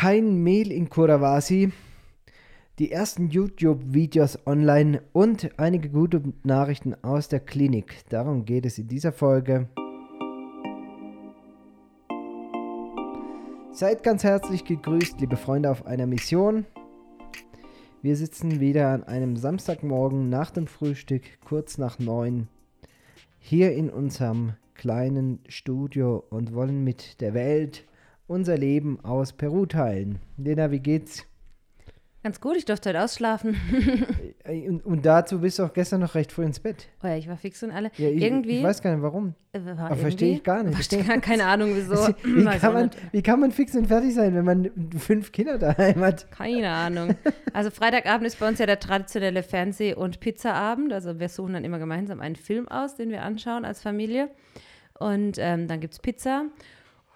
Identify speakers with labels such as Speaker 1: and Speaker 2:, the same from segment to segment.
Speaker 1: Kein Mehl in Kurawasi. Die ersten YouTube-Videos online und einige gute Nachrichten aus der Klinik. Darum geht es in dieser Folge. Seid ganz herzlich gegrüßt, liebe Freunde auf einer Mission. Wir sitzen wieder an einem Samstagmorgen nach dem Frühstück, kurz nach neun, hier in unserem kleinen Studio und wollen mit der Welt unser Leben aus Peru teilen. Lena, wie geht's?
Speaker 2: Ganz gut, ich durfte heute ausschlafen.
Speaker 1: Äh, und, und, dazu bist du auch gestern noch recht früh ins Bett.
Speaker 2: Oh ja, ich war fix und alle.
Speaker 1: Ja, ich,
Speaker 2: irgendwie.
Speaker 1: Ich weiß gar nicht warum.
Speaker 2: Äh,
Speaker 1: Aber verstehe ich gar nicht.
Speaker 2: Verstehe gar keine Ahnung, wieso.
Speaker 1: wie, kann man, wie kann man fix und fertig sein, wenn man fünf Kinder daheim hat?
Speaker 2: Keine Ahnung. Also Freitagabend ist bei uns ja der traditionelle Fernseh- und Pizzaabend. Also wir suchen dann immer gemeinsam einen Film aus, den wir anschauen als Familie. Und ähm, dann gibt es Pizza.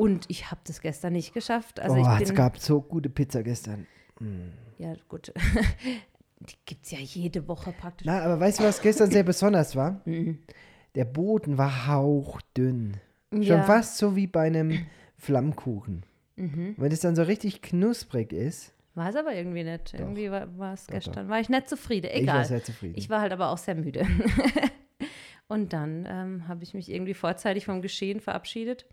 Speaker 2: Und ich habe das gestern nicht geschafft. Also
Speaker 1: oh,
Speaker 2: ich
Speaker 1: es gab so gute Pizza gestern.
Speaker 2: Mm. Ja, gut. Die gibt es ja jede Woche praktisch.
Speaker 1: Na, aber weißt du, was gestern sehr besonders war? Mhm. Der Boden war hauchdünn. Schon ja. fast so wie bei einem Flammkuchen. Mhm. Wenn es dann so richtig knusprig ist.
Speaker 2: War es aber irgendwie nicht. Doch. Irgendwie war es gestern. Doch. War ich nicht zufrieden. Egal. Ich
Speaker 1: war sehr zufrieden.
Speaker 2: Ich war halt aber auch sehr müde. Und dann ähm, habe ich mich irgendwie vorzeitig vom Geschehen verabschiedet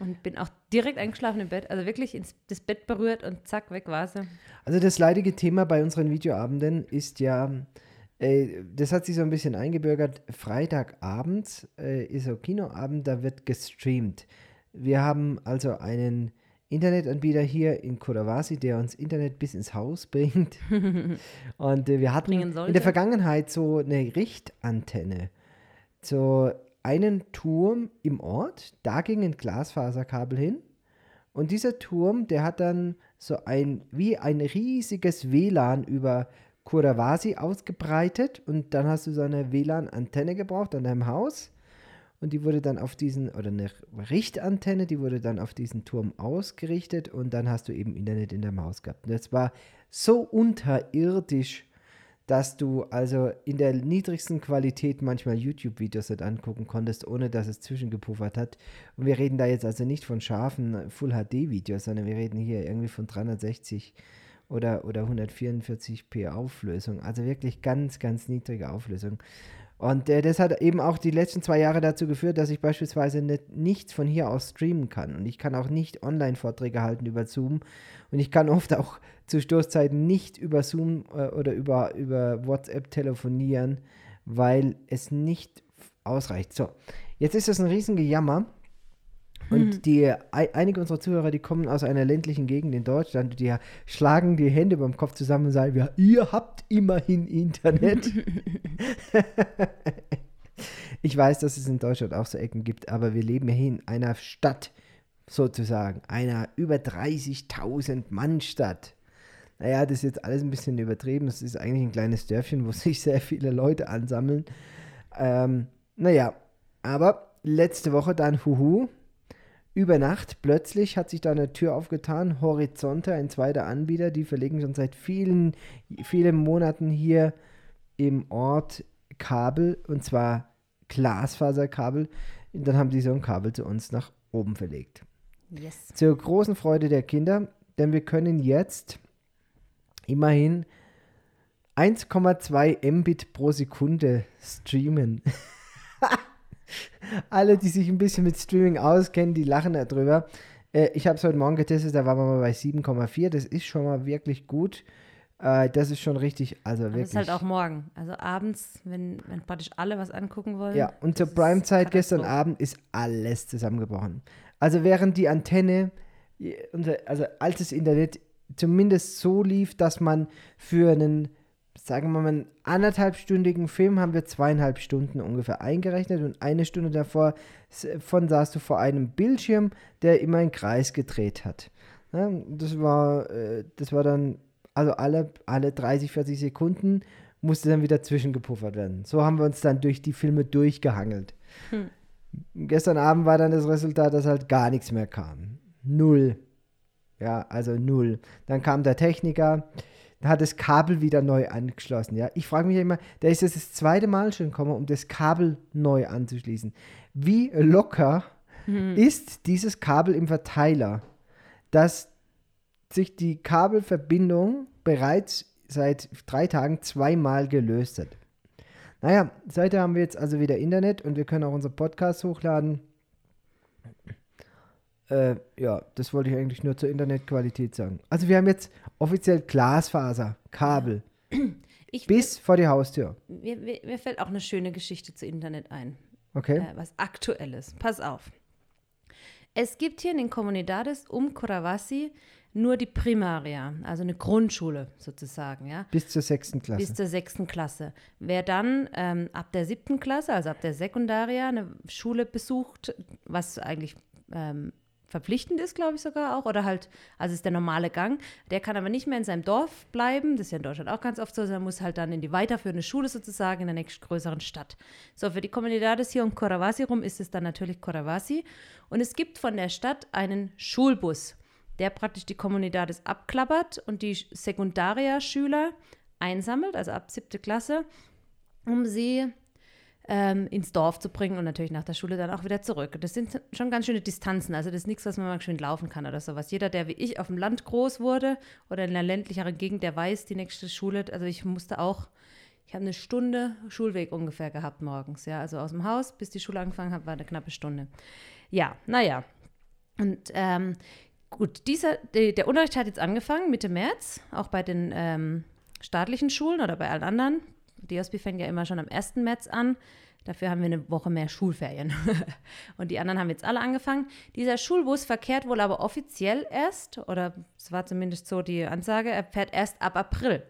Speaker 2: und bin auch direkt eingeschlafen im Bett. Also wirklich ins das Bett berührt und zack, weg war sie.
Speaker 1: Also das leidige Thema bei unseren Videoabenden ist ja, äh, das hat sich so ein bisschen eingebürgert, Freitagabend äh, ist so Kinoabend, da wird gestreamt. Wir haben also einen Internetanbieter hier in Kodawasi, der uns Internet bis ins Haus bringt. und äh, wir hatten in der Vergangenheit so eine Richtantenne. So einen Turm im Ort, da ging ein Glasfaserkabel hin. Und dieser Turm, der hat dann so ein, wie ein riesiges WLAN über Kurawasi ausgebreitet. Und dann hast du so eine WLAN-Antenne gebraucht an deinem Haus. Und die wurde dann auf diesen, oder eine Richtantenne, die wurde dann auf diesen Turm ausgerichtet. Und dann hast du eben Internet in deinem Haus gehabt. Und das war so unterirdisch dass du also in der niedrigsten Qualität manchmal YouTube-Videos nicht angucken konntest, ohne dass es zwischengepuffert hat. Und wir reden da jetzt also nicht von scharfen Full-HD-Videos, sondern wir reden hier irgendwie von 360 oder, oder 144p Auflösung. Also wirklich ganz, ganz niedrige Auflösung. Und äh, das hat eben auch die letzten zwei Jahre dazu geführt, dass ich beispielsweise nicht, nichts von hier aus streamen kann. Und ich kann auch nicht Online-Vorträge halten über Zoom. Und ich kann oft auch zu Stoßzeiten nicht über Zoom äh, oder über, über WhatsApp telefonieren, weil es nicht ausreicht. So, jetzt ist das ein Riesengejammer. Und hm. die, einige unserer Zuhörer, die kommen aus einer ländlichen Gegend in Deutschland, die schlagen die Hände beim Kopf zusammen und sagen, ja, ihr habt immerhin Internet. ich weiß, dass es in Deutschland auch so Ecken gibt, aber wir leben hier in einer Stadt, sozusagen, einer über 30.000 Mann Stadt. Naja, das ist jetzt alles ein bisschen übertrieben. Es ist eigentlich ein kleines Dörfchen, wo sich sehr viele Leute ansammeln. Ähm, naja, aber letzte Woche dann Huhu, über Nacht plötzlich hat sich da eine Tür aufgetan. Horizonte, ein zweiter Anbieter, die verlegen schon seit vielen, vielen Monaten hier im Ort Kabel und zwar Glasfaserkabel. Und dann haben die so ein Kabel zu uns nach oben verlegt. Yes. Zur großen Freude der Kinder, denn wir können jetzt immerhin 1,2 Mbit pro Sekunde streamen. Alle, die sich ein bisschen mit Streaming auskennen, die lachen darüber. Äh, ich habe es heute Morgen getestet, da waren wir mal bei 7,4. Das ist schon mal wirklich gut. Äh, das ist schon richtig, also wirklich. Das ist
Speaker 2: halt auch morgen. Also abends, wenn, wenn praktisch alle was angucken wollen.
Speaker 1: Ja, und zur Prime-Zeit gestern Abend ist alles zusammengebrochen. Also während die Antenne, also altes Internet zumindest so lief, dass man für einen sagen wir mal, einen anderthalbstündigen Film haben wir zweieinhalb Stunden ungefähr eingerechnet und eine Stunde davor von saß du vor einem Bildschirm, der immer einen Kreis gedreht hat. Ja, das war, äh, das war dann, also alle, alle 30, 40 Sekunden musste dann wieder zwischengepuffert werden. So haben wir uns dann durch die Filme durchgehangelt. Hm. Gestern Abend war dann das Resultat, dass halt gar nichts mehr kam. Null. Ja, also null. Dann kam der Techniker, hat das Kabel wieder neu angeschlossen. Ja? Ich frage mich immer, der ist jetzt das zweite Mal schon gekommen, um das Kabel neu anzuschließen. Wie locker mhm. ist dieses Kabel im Verteiler, dass sich die Kabelverbindung bereits seit drei Tagen zweimal gelöst hat. Naja, seitdem haben wir jetzt also wieder Internet und wir können auch unsere Podcasts hochladen. Äh, ja, das wollte ich eigentlich nur zur Internetqualität sagen. Also wir haben jetzt offiziell Glasfaser, Kabel.
Speaker 2: Ich,
Speaker 1: bis vor die Haustür.
Speaker 2: Mir, mir, mir, fällt auch eine schöne Geschichte zu Internet ein.
Speaker 1: Okay.
Speaker 2: Äh, was aktuelles. Pass auf. Es gibt hier in den Comunidades um Coravasi nur die Primaria, also eine Grundschule sozusagen, ja.
Speaker 1: Bis zur sechsten Klasse.
Speaker 2: Bis zur sechsten Klasse. Wer dann ähm, ab der siebten Klasse, also ab der Sekundaria, eine Schule besucht, was eigentlich ähm, verpflichtend ist, glaube ich sogar auch, oder halt, also ist der normale Gang. Der kann aber nicht mehr in seinem Dorf bleiben, das ist ja in Deutschland auch ganz oft so, sondern muss halt dann in die weiterführende Schule sozusagen in der nächstgrößeren Stadt. So, für die Comunidades hier um Coravasi rum ist es dann natürlich Coravasi. Und es gibt von der Stadt einen Schulbus, der praktisch die Comunidades abklappert und die Sekundaria-Schüler einsammelt, also ab siebte Klasse, um sie ähm, ins Dorf zu bringen und natürlich nach der Schule dann auch wieder zurück. Das sind schon ganz schöne Distanzen. Also das ist nichts, was man mal schön laufen kann oder sowas. Jeder, der wie ich auf dem Land groß wurde oder in einer ländlicheren Gegend, der weiß, die nächste Schule, also ich musste auch, ich habe eine Stunde Schulweg ungefähr gehabt morgens. Ja, also aus dem Haus, bis die Schule angefangen hat, war eine knappe Stunde. Ja, naja. Und ähm, gut, dieser, der, Unterricht hat jetzt angefangen Mitte März, auch bei den ähm, staatlichen Schulen oder bei allen anderen. Die OSB fängt ja immer schon am 1. März an. Dafür haben wir eine Woche mehr Schulferien. und die anderen haben jetzt alle angefangen. Dieser Schulbus verkehrt wohl aber offiziell erst, oder es war zumindest so die Ansage, er fährt erst ab April.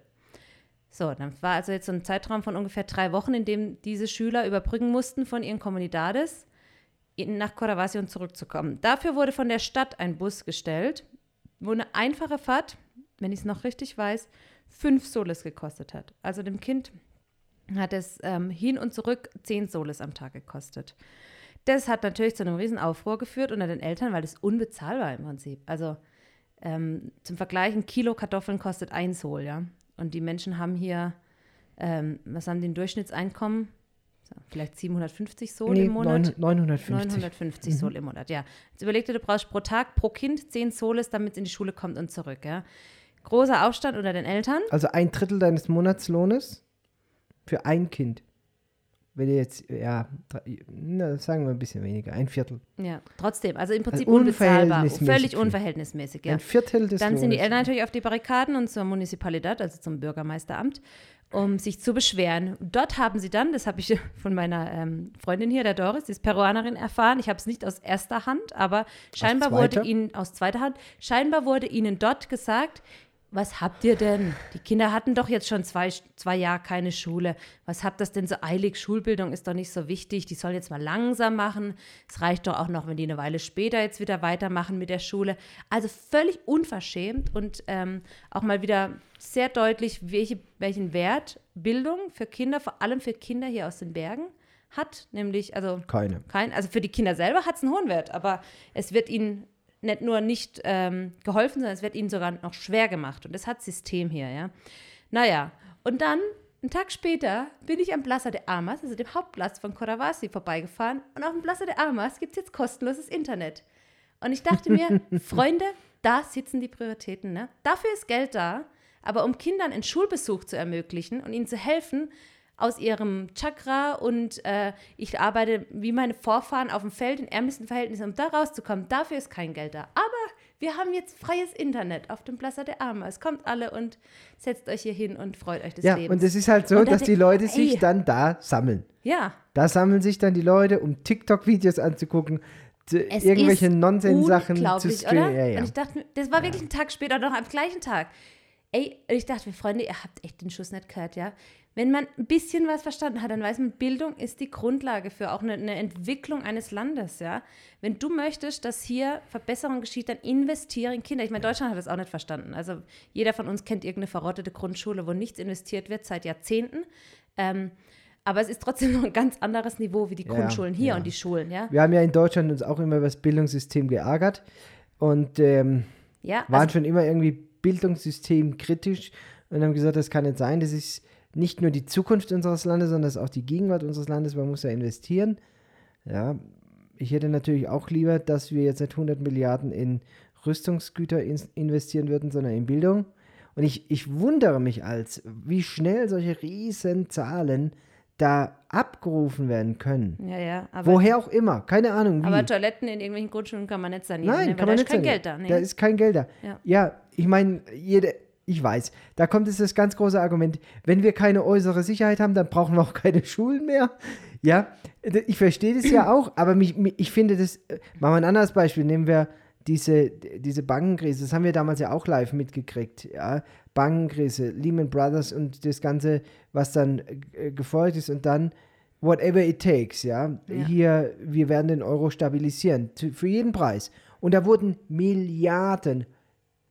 Speaker 2: So, dann war also jetzt so ein Zeitraum von ungefähr drei Wochen, in dem diese Schüler überbrücken mussten von ihren Comunidades nach Coravasi und zurückzukommen. Dafür wurde von der Stadt ein Bus gestellt, wo eine einfache Fahrt, wenn ich es noch richtig weiß, fünf Soles gekostet hat. Also dem Kind hat es ähm, hin und zurück 10 Soles am Tag gekostet. Das hat natürlich zu einem riesen Aufruhr geführt unter den Eltern, weil es unbezahlbar im Prinzip. Also ähm, zum Vergleich, ein Kilo Kartoffeln kostet ein Sol, ja. Und die Menschen haben hier, ähm, was haben die ein Durchschnittseinkommen? Vielleicht 750 Sol nee, im Monat?
Speaker 1: 950.
Speaker 2: 950 mhm. Sol im Monat, ja. Jetzt überleg dir, du brauchst pro Tag, pro Kind 10 Soles, damit es in die Schule kommt und zurück, ja. Großer Aufstand unter den Eltern.
Speaker 1: Also ein Drittel deines Monatslohnes? Für ein Kind. Wenn ihr jetzt, ja, na, sagen wir ein bisschen weniger, ein Viertel.
Speaker 2: Ja, trotzdem, also im Prinzip also unbezahlbar, völlig unverhältnismäßig. Ja.
Speaker 1: Ein Viertel des
Speaker 2: Dann sind die Eltern natürlich auf die Barrikaden und zur Municipalidad, also zum Bürgermeisteramt, um sich zu beschweren. Dort haben sie dann, das habe ich von meiner ähm, Freundin hier, der Doris, die ist Peruanerin, erfahren. Ich habe es nicht aus erster Hand, aber scheinbar wurde ihnen, aus zweiter Hand, scheinbar wurde ihnen dort gesagt, was habt ihr denn? Die Kinder hatten doch jetzt schon zwei, zwei Jahre keine Schule. Was habt das denn so eilig? Schulbildung ist doch nicht so wichtig. Die sollen jetzt mal langsam machen. Es reicht doch auch noch, wenn die eine Weile später jetzt wieder weitermachen mit der Schule. Also völlig unverschämt und ähm, auch mal wieder sehr deutlich, welche, welchen Wert Bildung für Kinder, vor allem für Kinder hier aus den Bergen, hat. Nämlich, also.
Speaker 1: Keine.
Speaker 2: Kein, also für die Kinder selber hat es einen hohen Wert, aber es wird ihnen nicht nur nicht ähm, geholfen, sondern es wird ihnen sogar noch schwer gemacht. Und das hat System hier, ja. Naja, und dann, einen Tag später, bin ich am Plaza de Armas, also dem Hauptplatz von Coravasi, vorbeigefahren. Und auf dem Plaza de Armas gibt es jetzt kostenloses Internet. Und ich dachte mir, Freunde, da sitzen die Prioritäten. Ne? Dafür ist Geld da. Aber um Kindern einen Schulbesuch zu ermöglichen und ihnen zu helfen, aus ihrem Chakra und äh, ich arbeite wie meine Vorfahren auf dem Feld in ärmsten Verhältnissen, um da rauszukommen. Dafür ist kein Geld da. Aber wir haben jetzt freies Internet auf dem Plaza der Arme. Es kommt alle und setzt euch hier hin und freut euch des
Speaker 1: ja,
Speaker 2: Lebens.
Speaker 1: und es ist halt so, dass die Leute sich dann da sammeln.
Speaker 2: Ja.
Speaker 1: Da sammeln sich dann die Leute, um TikTok-Videos anzugucken, es irgendwelche Nonsens-Sachen zu streamen.
Speaker 2: Ja, ja. Und ich dachte, das war wirklich ein Tag später, noch am gleichen Tag. Ey, ich dachte, Freunde, ihr habt echt den Schuss nicht gehört, ja? Wenn man ein bisschen was verstanden hat, dann weiß man, Bildung ist die Grundlage für auch eine, eine, Entwicklung eines Landes, ja. Wenn du möchtest, dass hier Verbesserung geschieht, dann investiere in Kinder. Ich meine, Deutschland hat das auch nicht verstanden. Also jeder von uns kennt irgendeine verrottete Grundschule, wo nichts investiert wird seit Jahrzehnten. Ähm, aber es ist trotzdem noch ein ganz anderes Niveau wie die Grundschulen hier ja. und die Schulen, ja.
Speaker 1: Wir haben ja in Deutschland uns auch immer über das Bildungssystem geärgert und ähm, ja, waren also, schon immer irgendwie Bildungssystem kritisch und haben gesagt, das kann nicht sein, das ist nicht nur die Zukunft unseres Landes, sondern das ist auch die Gegenwart unseres Landes. Man muss ja investieren. Ja, ich hätte natürlich auch lieber, dass wir jetzt nicht 100 Milliarden in Rüstungsgüter in, investieren würden, sondern in Bildung. Und ich, ich wundere mich als, wie schnell solche riesen Zahlen da abgerufen werden können.
Speaker 2: Ja, ja.
Speaker 1: Woher auch immer, keine Ahnung wie.
Speaker 2: aber Toiletten in irgendwelchen Grundschulen kann man nicht sanieren.
Speaker 1: Nein,
Speaker 2: ne?
Speaker 1: kann man
Speaker 2: da
Speaker 1: nicht
Speaker 2: ist kein
Speaker 1: sagen.
Speaker 2: Geld da. Ne?
Speaker 1: Da ist kein Geld da.
Speaker 2: Ja.
Speaker 1: Ja, ich meine, jede, ich weiß, da kommt jetzt das ganz große Argument, wenn wir keine äußere Sicherheit haben, dann brauchen wir auch keine Schulen mehr. Ja, ich verstehe das ja auch, aber mich, mich, ich finde das, äh, machen wir ein anderes Beispiel, nehmen wir diese, diese Bankenkrise, das haben wir damals ja auch live mitgekriegt, ja, Bankenkrise, Lehman Brothers und das Ganze, was dann äh, gefolgt ist und dann whatever it takes, ja,
Speaker 2: Ja.
Speaker 1: hier, wir werden den Euro stabilisieren, für jeden Preis. Und da wurden Milliarden,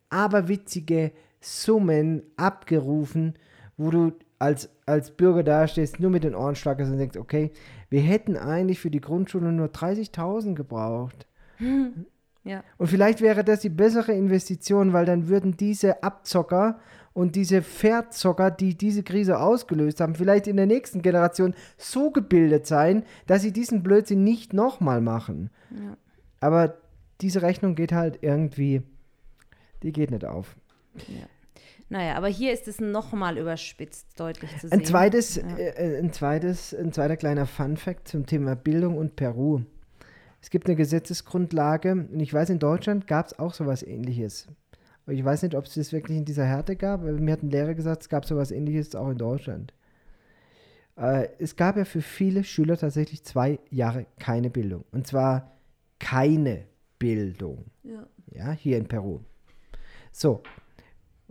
Speaker 1: aberwitzige Summen abgerufen, wo du als, als Bürger dastehst, nur mit den Ohren schlackerst und denkst, okay, wir hätten eigentlich für die Grundschule nur 30.000 gebraucht.
Speaker 2: Ja.
Speaker 1: Und vielleicht wäre das die bessere Investition, weil dann würden diese Abzocker und diese Verzocker, die diese Krise ausgelöst haben, vielleicht in der nächsten Generation so gebildet sein, dass sie diesen Blödsinn nicht nochmal machen.
Speaker 2: Ja.
Speaker 1: Aber diese Rechnung geht halt irgendwie, die geht nicht auf.
Speaker 2: Naja, aber hier ist es nochmal überspitzt deutlich zu sehen.
Speaker 1: Ein zweites,
Speaker 2: Ja.
Speaker 1: äh, ein zweites, ein zweiter kleiner Fun-Fact zum Thema Bildung und Peru. Es gibt eine Gesetzesgrundlage und ich weiß, in Deutschland gab es auch sowas ähnliches. Aber ich weiß nicht, ob es das wirklich in dieser Härte gab, aber mir hat ein Lehrer gesagt, es gab sowas ähnliches auch in Deutschland. Äh, es gab ja für viele Schüler tatsächlich zwei Jahre keine Bildung. Und zwar keine Bildung.
Speaker 2: Ja.
Speaker 1: Ja, hier in Peru. So.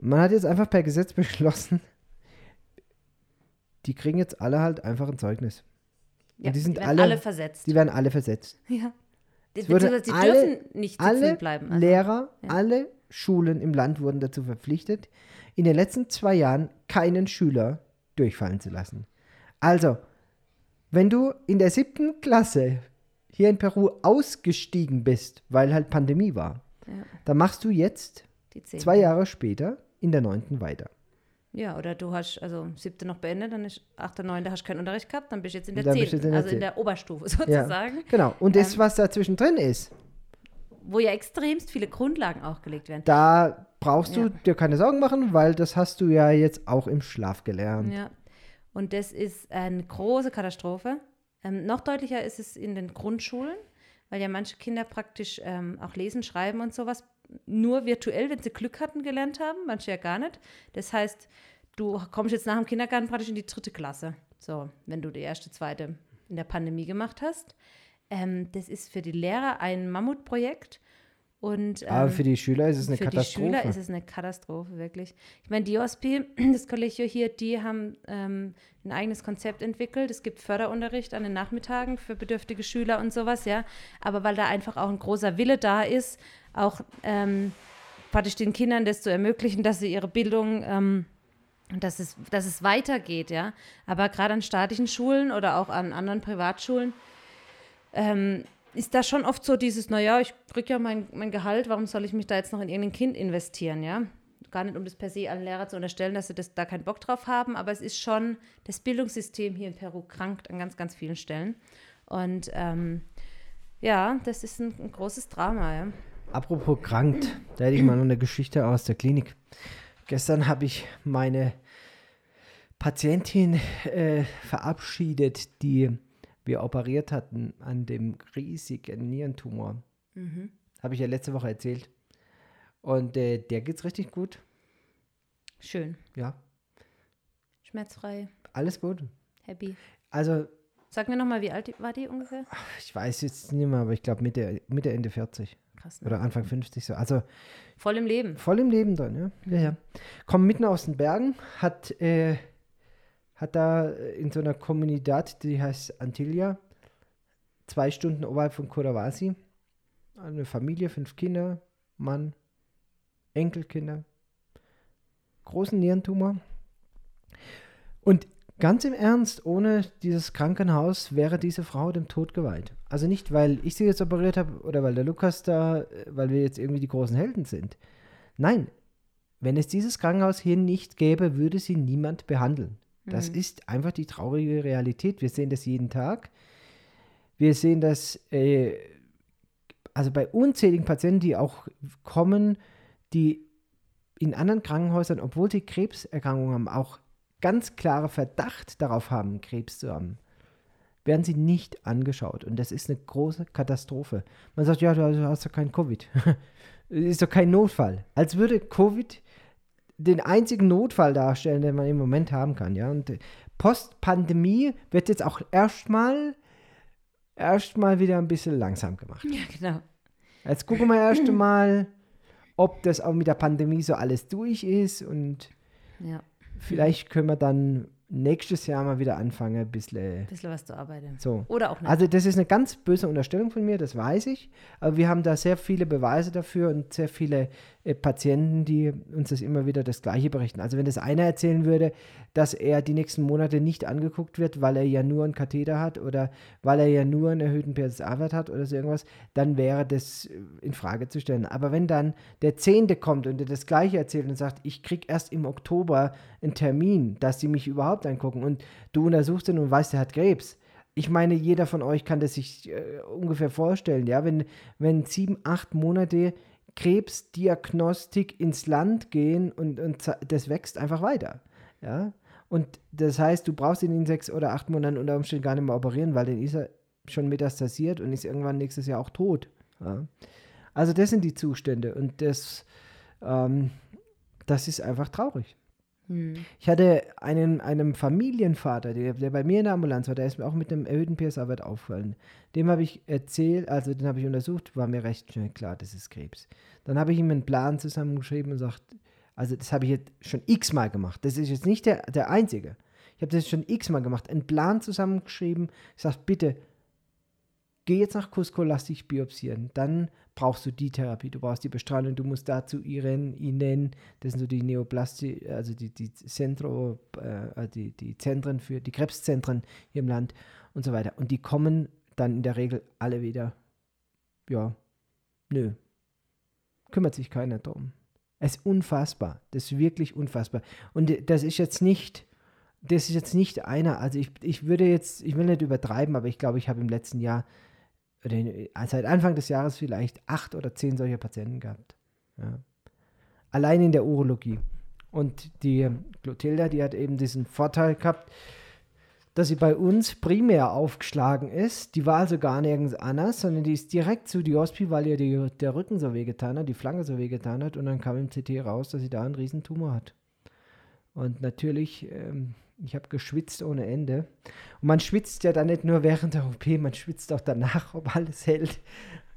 Speaker 1: Man hat jetzt einfach per Gesetz beschlossen, die kriegen jetzt alle halt einfach ein Zeugnis.
Speaker 2: Ja,
Speaker 1: die sind
Speaker 2: werden
Speaker 1: alle-
Speaker 2: alle versetzt.
Speaker 1: Die werden alle versetzt.
Speaker 2: ja. Die, die
Speaker 1: alle-
Speaker 2: dürfen nicht
Speaker 1: Alle
Speaker 2: bleiben. Also,
Speaker 1: Lehrer,
Speaker 2: ja.
Speaker 1: alle Schulen im Land wurden dazu verpflichtet, in den letzten zwei Jahren keinen Schüler durchfallen zu lassen. Also, wenn du in der siebten Klasse hier in Peru ausgestiegen bist, weil halt Pandemie war,
Speaker 2: Ja.
Speaker 1: dann machst du jetzt
Speaker 2: die
Speaker 1: zwei Jahre später in der neunten weiter.
Speaker 2: Ja, oder du hast also siebte noch beendet, dann ist achte, neunte hast keinen Unterricht gehabt, dann bist du jetzt in der zehnten,
Speaker 1: jetzt in der
Speaker 2: also in
Speaker 1: zehnten.
Speaker 2: der Oberstufe sozusagen,
Speaker 1: Genau. Und das,
Speaker 2: Ähm.
Speaker 1: was dazwischen drin ist,
Speaker 2: wo ja extremst viele Grundlagen auch gelegt werden.
Speaker 1: da brauchst du
Speaker 2: Ja.
Speaker 1: dir keine Sorgen machen, weil das hast du ja jetzt auch im Schlaf gelernt.
Speaker 2: Ja. Und das ist eine große Katastrophe. Ähm, noch deutlicher ist es in den Grundschulen, weil ja manche Kinder praktisch ähm, auch lesen, schreiben und sowas nur virtuell, wenn sie Glück hatten, gelernt haben, manche ja gar nicht. Das heißt, du kommst jetzt nach dem Kindergarten praktisch in die dritte Klasse. So, wenn du die erste, zweite in der Pandemie gemacht hast. Ähm, das ist für die Lehrer ein Mammutprojekt. Und, ähm,
Speaker 1: Aber für die Schüler ist es eine
Speaker 2: für
Speaker 1: Katastrophe.
Speaker 2: die Schüler ist es eine Katastrophe, wirklich. Ich meine, die OSP, das Kollegio hier, die haben ähm, ein eigenes Konzept entwickelt. Es gibt Förderunterricht an den Nachmittagen für bedürftige Schüler und sowas, ja. Aber weil da einfach auch ein großer Wille da ist, auch ähm, praktisch den Kindern das zu ermöglichen, dass sie ihre Bildung, ähm, dass, es, dass es weitergeht, ja. Aber gerade an staatlichen Schulen oder auch an anderen Privatschulen ähm, ist da schon oft so dieses, naja, ich kriege ja mein, mein Gehalt, warum soll ich mich da jetzt noch in irgendein Kind investieren, ja? Gar nicht, um das per se allen Lehrer zu unterstellen, dass sie das, da keinen Bock drauf haben, aber es ist schon, das Bildungssystem hier in Peru krankt an ganz, ganz vielen Stellen. Und ähm, ja, das ist ein, ein großes Drama, ja.
Speaker 1: Apropos krankt, da hätte ich mal noch eine Geschichte aus der Klinik. Gestern habe ich meine Patientin äh, verabschiedet, die wir operiert hatten an dem riesigen Nierentumor. Habe ich ja letzte Woche erzählt. Und äh, der geht's richtig gut.
Speaker 2: Schön.
Speaker 1: Ja,
Speaker 2: Schmerzfrei,
Speaker 1: alles gut.
Speaker 2: happy.
Speaker 1: Also,
Speaker 2: Sag mir nochmal, wie alt war die ungefähr?
Speaker 1: ich weiß jetzt nicht mehr, aber ich glaube Mitte, Mitte, Ende 40
Speaker 2: Krass, ne?
Speaker 1: oder Anfang 50 so. Also
Speaker 2: Voll im Leben.
Speaker 1: voll im Leben drin, ja. Ja, ja. Kommt mitten aus den Bergen, hat, äh, hat da in so einer Kommunität, die heißt Antillia, zwei Stunden oberhalb von Curavasi, eine Familie, fünf Kinder, Mann, Enkelkinder, großen Nierentumor. Und ganz im Ernst, ohne dieses Krankenhaus wäre diese Frau dem Tod geweiht. Also nicht, weil ich sie jetzt operiert habe oder weil der Lukas da, äh, weil wir jetzt irgendwie die großen Helden sind. Nein, wenn es dieses Krankenhaus hier nicht gäbe, würde sie niemand behandeln. Das ist einfach die traurige Realität. Wir sehen das jeden Tag. Wir sehen das, äh, also bei unzähligen Patienten, die auch kommen, die in anderen Krankenhäusern, obwohl sie Krebserkrankungen haben, auch ganz klare Verdacht darauf haben, Krebs zu haben, werden sie nicht angeschaut. Und das ist eine große Katastrophe. Man sagt, ja, du hast doch kein Covid. ist doch kein Notfall. Als würde Covid den einzigen Notfall darstellen, den man im Moment haben kann. Ja? Und Post-Pandemie wird jetzt auch erstmal erstmal wieder ein bisschen langsam gemacht.
Speaker 2: Ja, genau.
Speaker 1: Jetzt gucken wir erst mal, ob das auch mit der Pandemie so alles durch ist und
Speaker 2: Ja.
Speaker 1: vielleicht können wir dann nächstes Jahr mal wieder anfangen, ein bisschen.
Speaker 2: Ein bisschen was zu arbeiten.
Speaker 1: So.
Speaker 2: Oder auch nicht.
Speaker 1: Also das ist eine ganz böse Unterstellung von mir, das weiß ich. Aber wir haben da sehr viele Beweise dafür und sehr viele äh, Patienten, die uns das immer wieder das Gleiche berichten. Also wenn das einer erzählen würde, dass er die nächsten Monate nicht angeguckt wird, weil er ja nur einen Katheter hat oder weil er ja nur einen erhöhten PSA-Wert hat oder so irgendwas, dann wäre das äh, in Frage zu stellen. Aber wenn dann der Zehnte kommt und der das Gleiche erzählt und sagt, ich kriege erst im Oktober einen Termin, dass sie mich überhaupt angucken und du untersuchst ihn und weißt, er hat Krebs, ich meine, jeder von euch kann das sich äh, ungefähr vorstellen, ja, wenn, wenn sieben, acht Monate Krebsdiagnostik ins Land gehen und, und das wächst einfach weiter, ja. Und das heißt, du brauchst ihn in sechs oder acht Monaten unter Umständen gar nicht mehr operieren, weil dann ist er schon metastasiert und ist irgendwann nächstes Jahr auch tot. Ja. Also das sind die Zustände und das, ähm, das ist einfach traurig.
Speaker 2: Hm.
Speaker 1: Ich hatte einen, einen Familienvater, der, der bei mir in der Ambulanz war, der ist mir auch mit einem erhöhten PSA-Wert auffallen. Dem habe ich erzählt, also den habe ich untersucht, war mir recht schnell klar, das ist Krebs. Dann habe ich ihm einen Plan zusammengeschrieben und gesagt, also das habe ich jetzt schon x-mal gemacht. Das ist jetzt nicht der, der einzige. Ich habe das schon x-mal gemacht. Einen Plan zusammengeschrieben. Ich sage, bitte, geh jetzt nach Cusco, lass dich biopsieren. Dann brauchst du die Therapie, du brauchst die Bestrahlung, du musst dazu Iren, Inen, das sind so die Neoplasti, also die, die Zentro, äh, die, die Zentren für die Krebszentren hier im Land und so weiter. Und die kommen dann in der Regel alle wieder, ja, nö, kümmert sich keiner drum. Es ist unfassbar, das ist wirklich unfassbar. Und das ist jetzt nicht, das ist jetzt nicht einer, also ich, ich würde jetzt, ich will nicht übertreiben, aber ich glaube, ich habe im letzten Jahr oder in- seit Anfang des Jahres vielleicht acht oder zehn solcher Patienten gehabt. Ja. Allein in der Urologie. Und die Clotilda, die hat eben diesen Vorteil gehabt, dass sie bei uns primär aufgeschlagen ist. Die war also gar nirgends anders, sondern die ist direkt zu Diospi, weil ihr die, der Rücken so wehgetan hat, die Flanke so wehgetan hat. Und dann kam im CT raus, dass sie da einen riesen Tumor hat. Und natürlich, ähm, ich habe geschwitzt ohne Ende. Und man schwitzt ja dann nicht nur während der OP, man schwitzt auch danach, ob alles hält.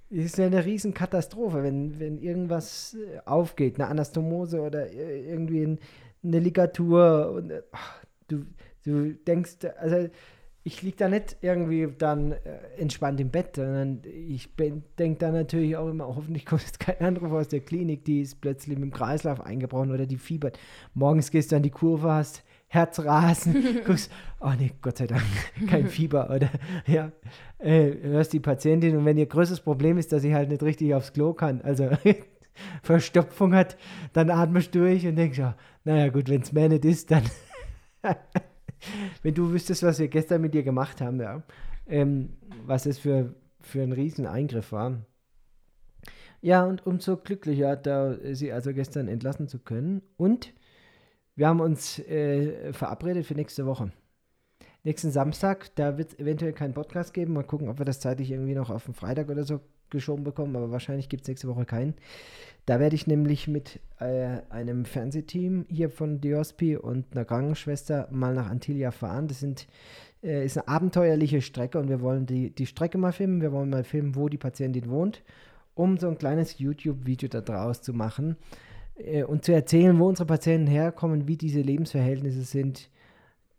Speaker 1: Es ist ja eine riesen Katastrophe, wenn, wenn irgendwas äh, aufgeht, eine Anastomose oder äh, irgendwie ein, eine Ligatur. Und, äh, ach, du, du denkst, also ich liege da nicht irgendwie dann entspannt im Bett, sondern ich denke da natürlich auch immer, hoffentlich kommt jetzt kein Anruf aus der Klinik, die ist plötzlich mit dem Kreislauf eingebrochen oder die fiebert. Morgens gehst du an die Kurve, hast Herzrasen, guckst, oh nee, Gott sei Dank, kein Fieber oder ja, äh, hörst die Patientin und wenn ihr größtes Problem ist, dass sie halt nicht richtig aufs Klo kann, also Verstopfung hat, dann atmest du durch und denkst, ja, naja gut, wenn es mehr nicht ist, dann wenn du wüsstest, was wir gestern mit dir gemacht haben, ja, ähm, was das für, für ein riesen Eingriff war. Ja, und umso glücklicher, da sie also gestern entlassen zu können. Und wir haben uns äh, verabredet für nächste Woche. Nächsten Samstag, da wird es eventuell keinen Podcast geben. Mal gucken, ob wir das zeitlich irgendwie noch auf den Freitag oder so geschoben bekommen, aber wahrscheinlich gibt es nächste Woche keinen. Da werde ich nämlich mit äh, einem Fernsehteam hier von Diospi und einer Krankenschwester mal nach Antillia fahren. Das sind, äh, ist eine abenteuerliche Strecke und wir wollen die, die Strecke mal filmen. Wir wollen mal filmen, wo die Patientin wohnt, um so ein kleines YouTube-Video da draus zu machen äh, und zu erzählen, wo unsere Patienten herkommen, wie diese Lebensverhältnisse sind,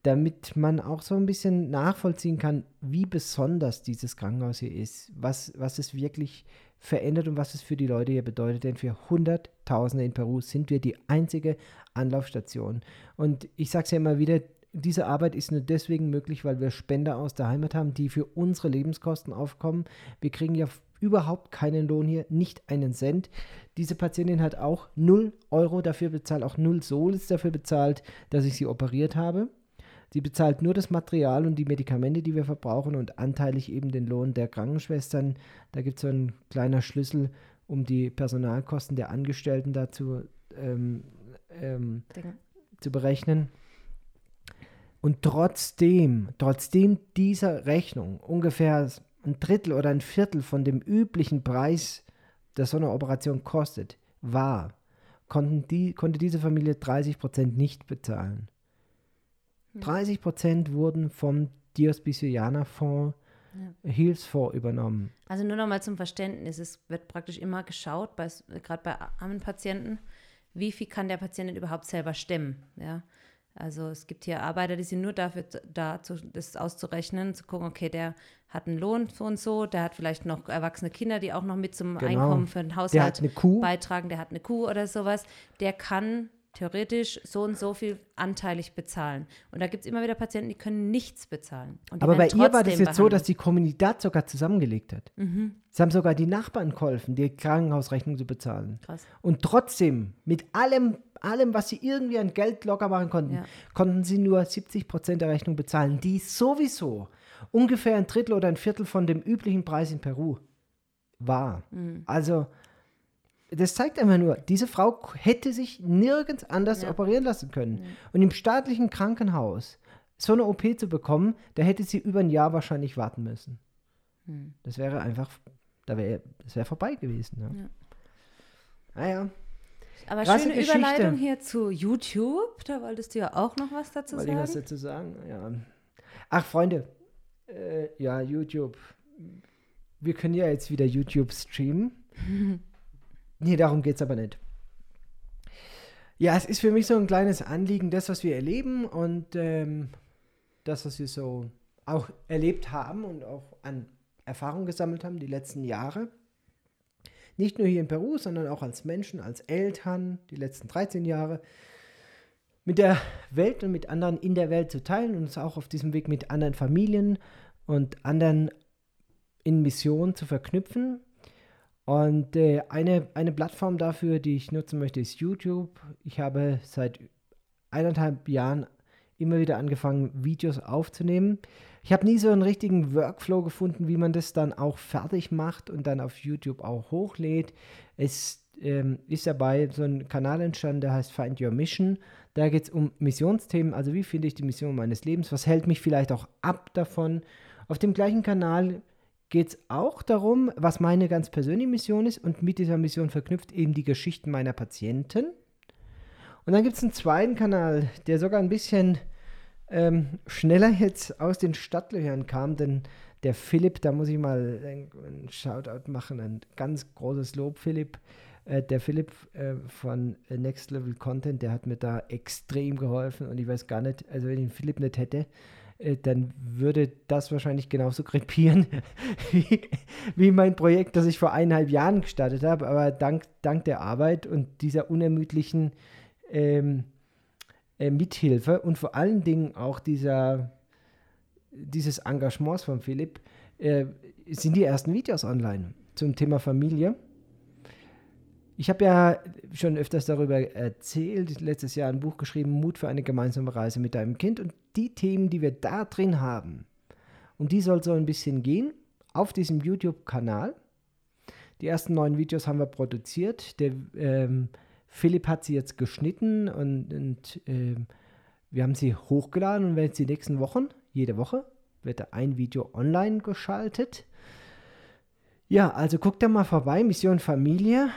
Speaker 1: damit man auch so ein bisschen nachvollziehen kann, wie besonders dieses Krankenhaus hier ist, was, was es wirklich verändert und was es für die Leute hier bedeutet. Denn für Hunderttausende in Peru sind wir die einzige Anlaufstation. Und ich sage es ja immer wieder, diese Arbeit ist nur deswegen möglich, weil wir Spender aus der Heimat haben, die für unsere Lebenskosten aufkommen. Wir kriegen ja überhaupt keinen Lohn hier, nicht einen Cent. Diese Patientin hat auch 0 Euro dafür bezahlt, auch 0 Soles dafür bezahlt, dass ich sie operiert habe. Sie bezahlt nur das Material und die Medikamente, die wir verbrauchen und anteilig eben den Lohn der Krankenschwestern. Da gibt es so einen kleiner Schlüssel, um die Personalkosten der Angestellten dazu ähm, ähm, zu berechnen. Und trotzdem, trotzdem dieser Rechnung ungefähr ein Drittel oder ein Viertel von dem üblichen Preis der so eine Operation kostet, war, konnten die, konnte diese Familie 30 Prozent nicht bezahlen. 30 hm. Prozent wurden vom Diospicianer Fonds ja. Hilfsfonds übernommen.
Speaker 2: Also nur nochmal zum Verständnis, es wird praktisch immer geschaut, gerade bei armen Patienten, wie viel kann der Patient denn überhaupt selber stemmen. Ja? Also es gibt hier Arbeiter, die sind nur dafür da, das auszurechnen, zu gucken, okay, der hat einen Lohn so und so, der hat vielleicht noch erwachsene Kinder, die auch noch mit zum genau. Einkommen für den Haushalt beitragen, der hat eine Kuh oder sowas. Der kann theoretisch so und so viel anteilig bezahlen. Und da gibt es immer wieder Patienten, die können nichts bezahlen.
Speaker 1: Aber bei ihr war das jetzt behandelt. so, dass die Kommunität sogar zusammengelegt hat. Mhm. Sie haben sogar die Nachbarn geholfen, die Krankenhausrechnung zu bezahlen. Krass. Und trotzdem, mit allem, allem, was sie irgendwie an Geld locker machen konnten, ja. konnten sie nur 70 Prozent der Rechnung bezahlen, die sowieso ungefähr ein Drittel oder ein Viertel von dem üblichen Preis in Peru war. Mhm. Also das zeigt einfach nur, diese Frau hätte sich nirgends anders ja. operieren lassen können. Ja. Und im staatlichen Krankenhaus so eine OP zu bekommen, da hätte sie über ein Jahr wahrscheinlich warten müssen. Hm. Das wäre einfach, da wäre, das wäre vorbei gewesen. Ja. ja. Naja.
Speaker 2: Aber Krasse schöne Geschichte. Überleitung hier zu YouTube. Da wolltest du ja auch noch was dazu
Speaker 1: Wollte
Speaker 2: sagen.
Speaker 1: Ich was dazu sagen, ja. Ach, Freunde, äh, ja, YouTube. Wir können ja jetzt wieder YouTube streamen. Nee, darum geht es aber nicht. Ja, es ist für mich so ein kleines Anliegen, das, was wir erleben und ähm, das, was wir so auch erlebt haben und auch an Erfahrung gesammelt haben die letzten Jahre. Nicht nur hier in Peru, sondern auch als Menschen, als Eltern, die letzten 13 Jahre, mit der Welt und mit anderen in der Welt zu teilen und uns auch auf diesem Weg mit anderen Familien und anderen in Mission zu verknüpfen und äh, eine, eine Plattform dafür, die ich nutzen möchte, ist YouTube. Ich habe seit eineinhalb Jahren immer wieder angefangen, Videos aufzunehmen. Ich habe nie so einen richtigen Workflow gefunden, wie man das dann auch fertig macht und dann auf YouTube auch hochlädt. Es ähm, ist dabei so ein Kanal entstanden, der heißt Find Your Mission. Da geht es um Missionsthemen, also wie finde ich die Mission meines Lebens, was hält mich vielleicht auch ab davon. Auf dem gleichen Kanal geht es auch darum, was meine ganz persönliche Mission ist und mit dieser Mission verknüpft eben die Geschichten meiner Patienten. Und dann gibt es einen zweiten Kanal, der sogar ein bisschen ähm, schneller jetzt aus den Stadtlöchern kam, denn der Philipp, da muss ich mal einen Shoutout machen, ein ganz großes Lob, Philipp. Äh, der Philipp äh, von Next Level Content, der hat mir da extrem geholfen und ich weiß gar nicht, also wenn ich den Philipp nicht hätte, dann würde das wahrscheinlich genauso krepieren wie, wie, mein Projekt, das ich vor eineinhalb Jahren gestartet habe. Aber dank, dank der Arbeit und dieser unermüdlichen ähm, äh, Mithilfe und vor allen Dingen auch dieser, dieses Engagements von Philipp äh, sind die ersten Videos online zum Thema Familie. Ich habe ja schon öfters darüber erzählt, letztes Jahr ein Buch geschrieben, Mut für eine gemeinsame Reise mit deinem Kind. Und die Themen, die wir da drin haben, um die soll so ein bisschen gehen, auf diesem YouTube-Kanal. Die ersten neun Videos haben wir produziert. Der ähm, Philipp hat sie jetzt geschnitten und, und ähm, wir haben sie hochgeladen und jetzt die nächsten Wochen, jede Woche, wird da ein Video online geschaltet. Ja, also guckt da mal vorbei, Mission Familie.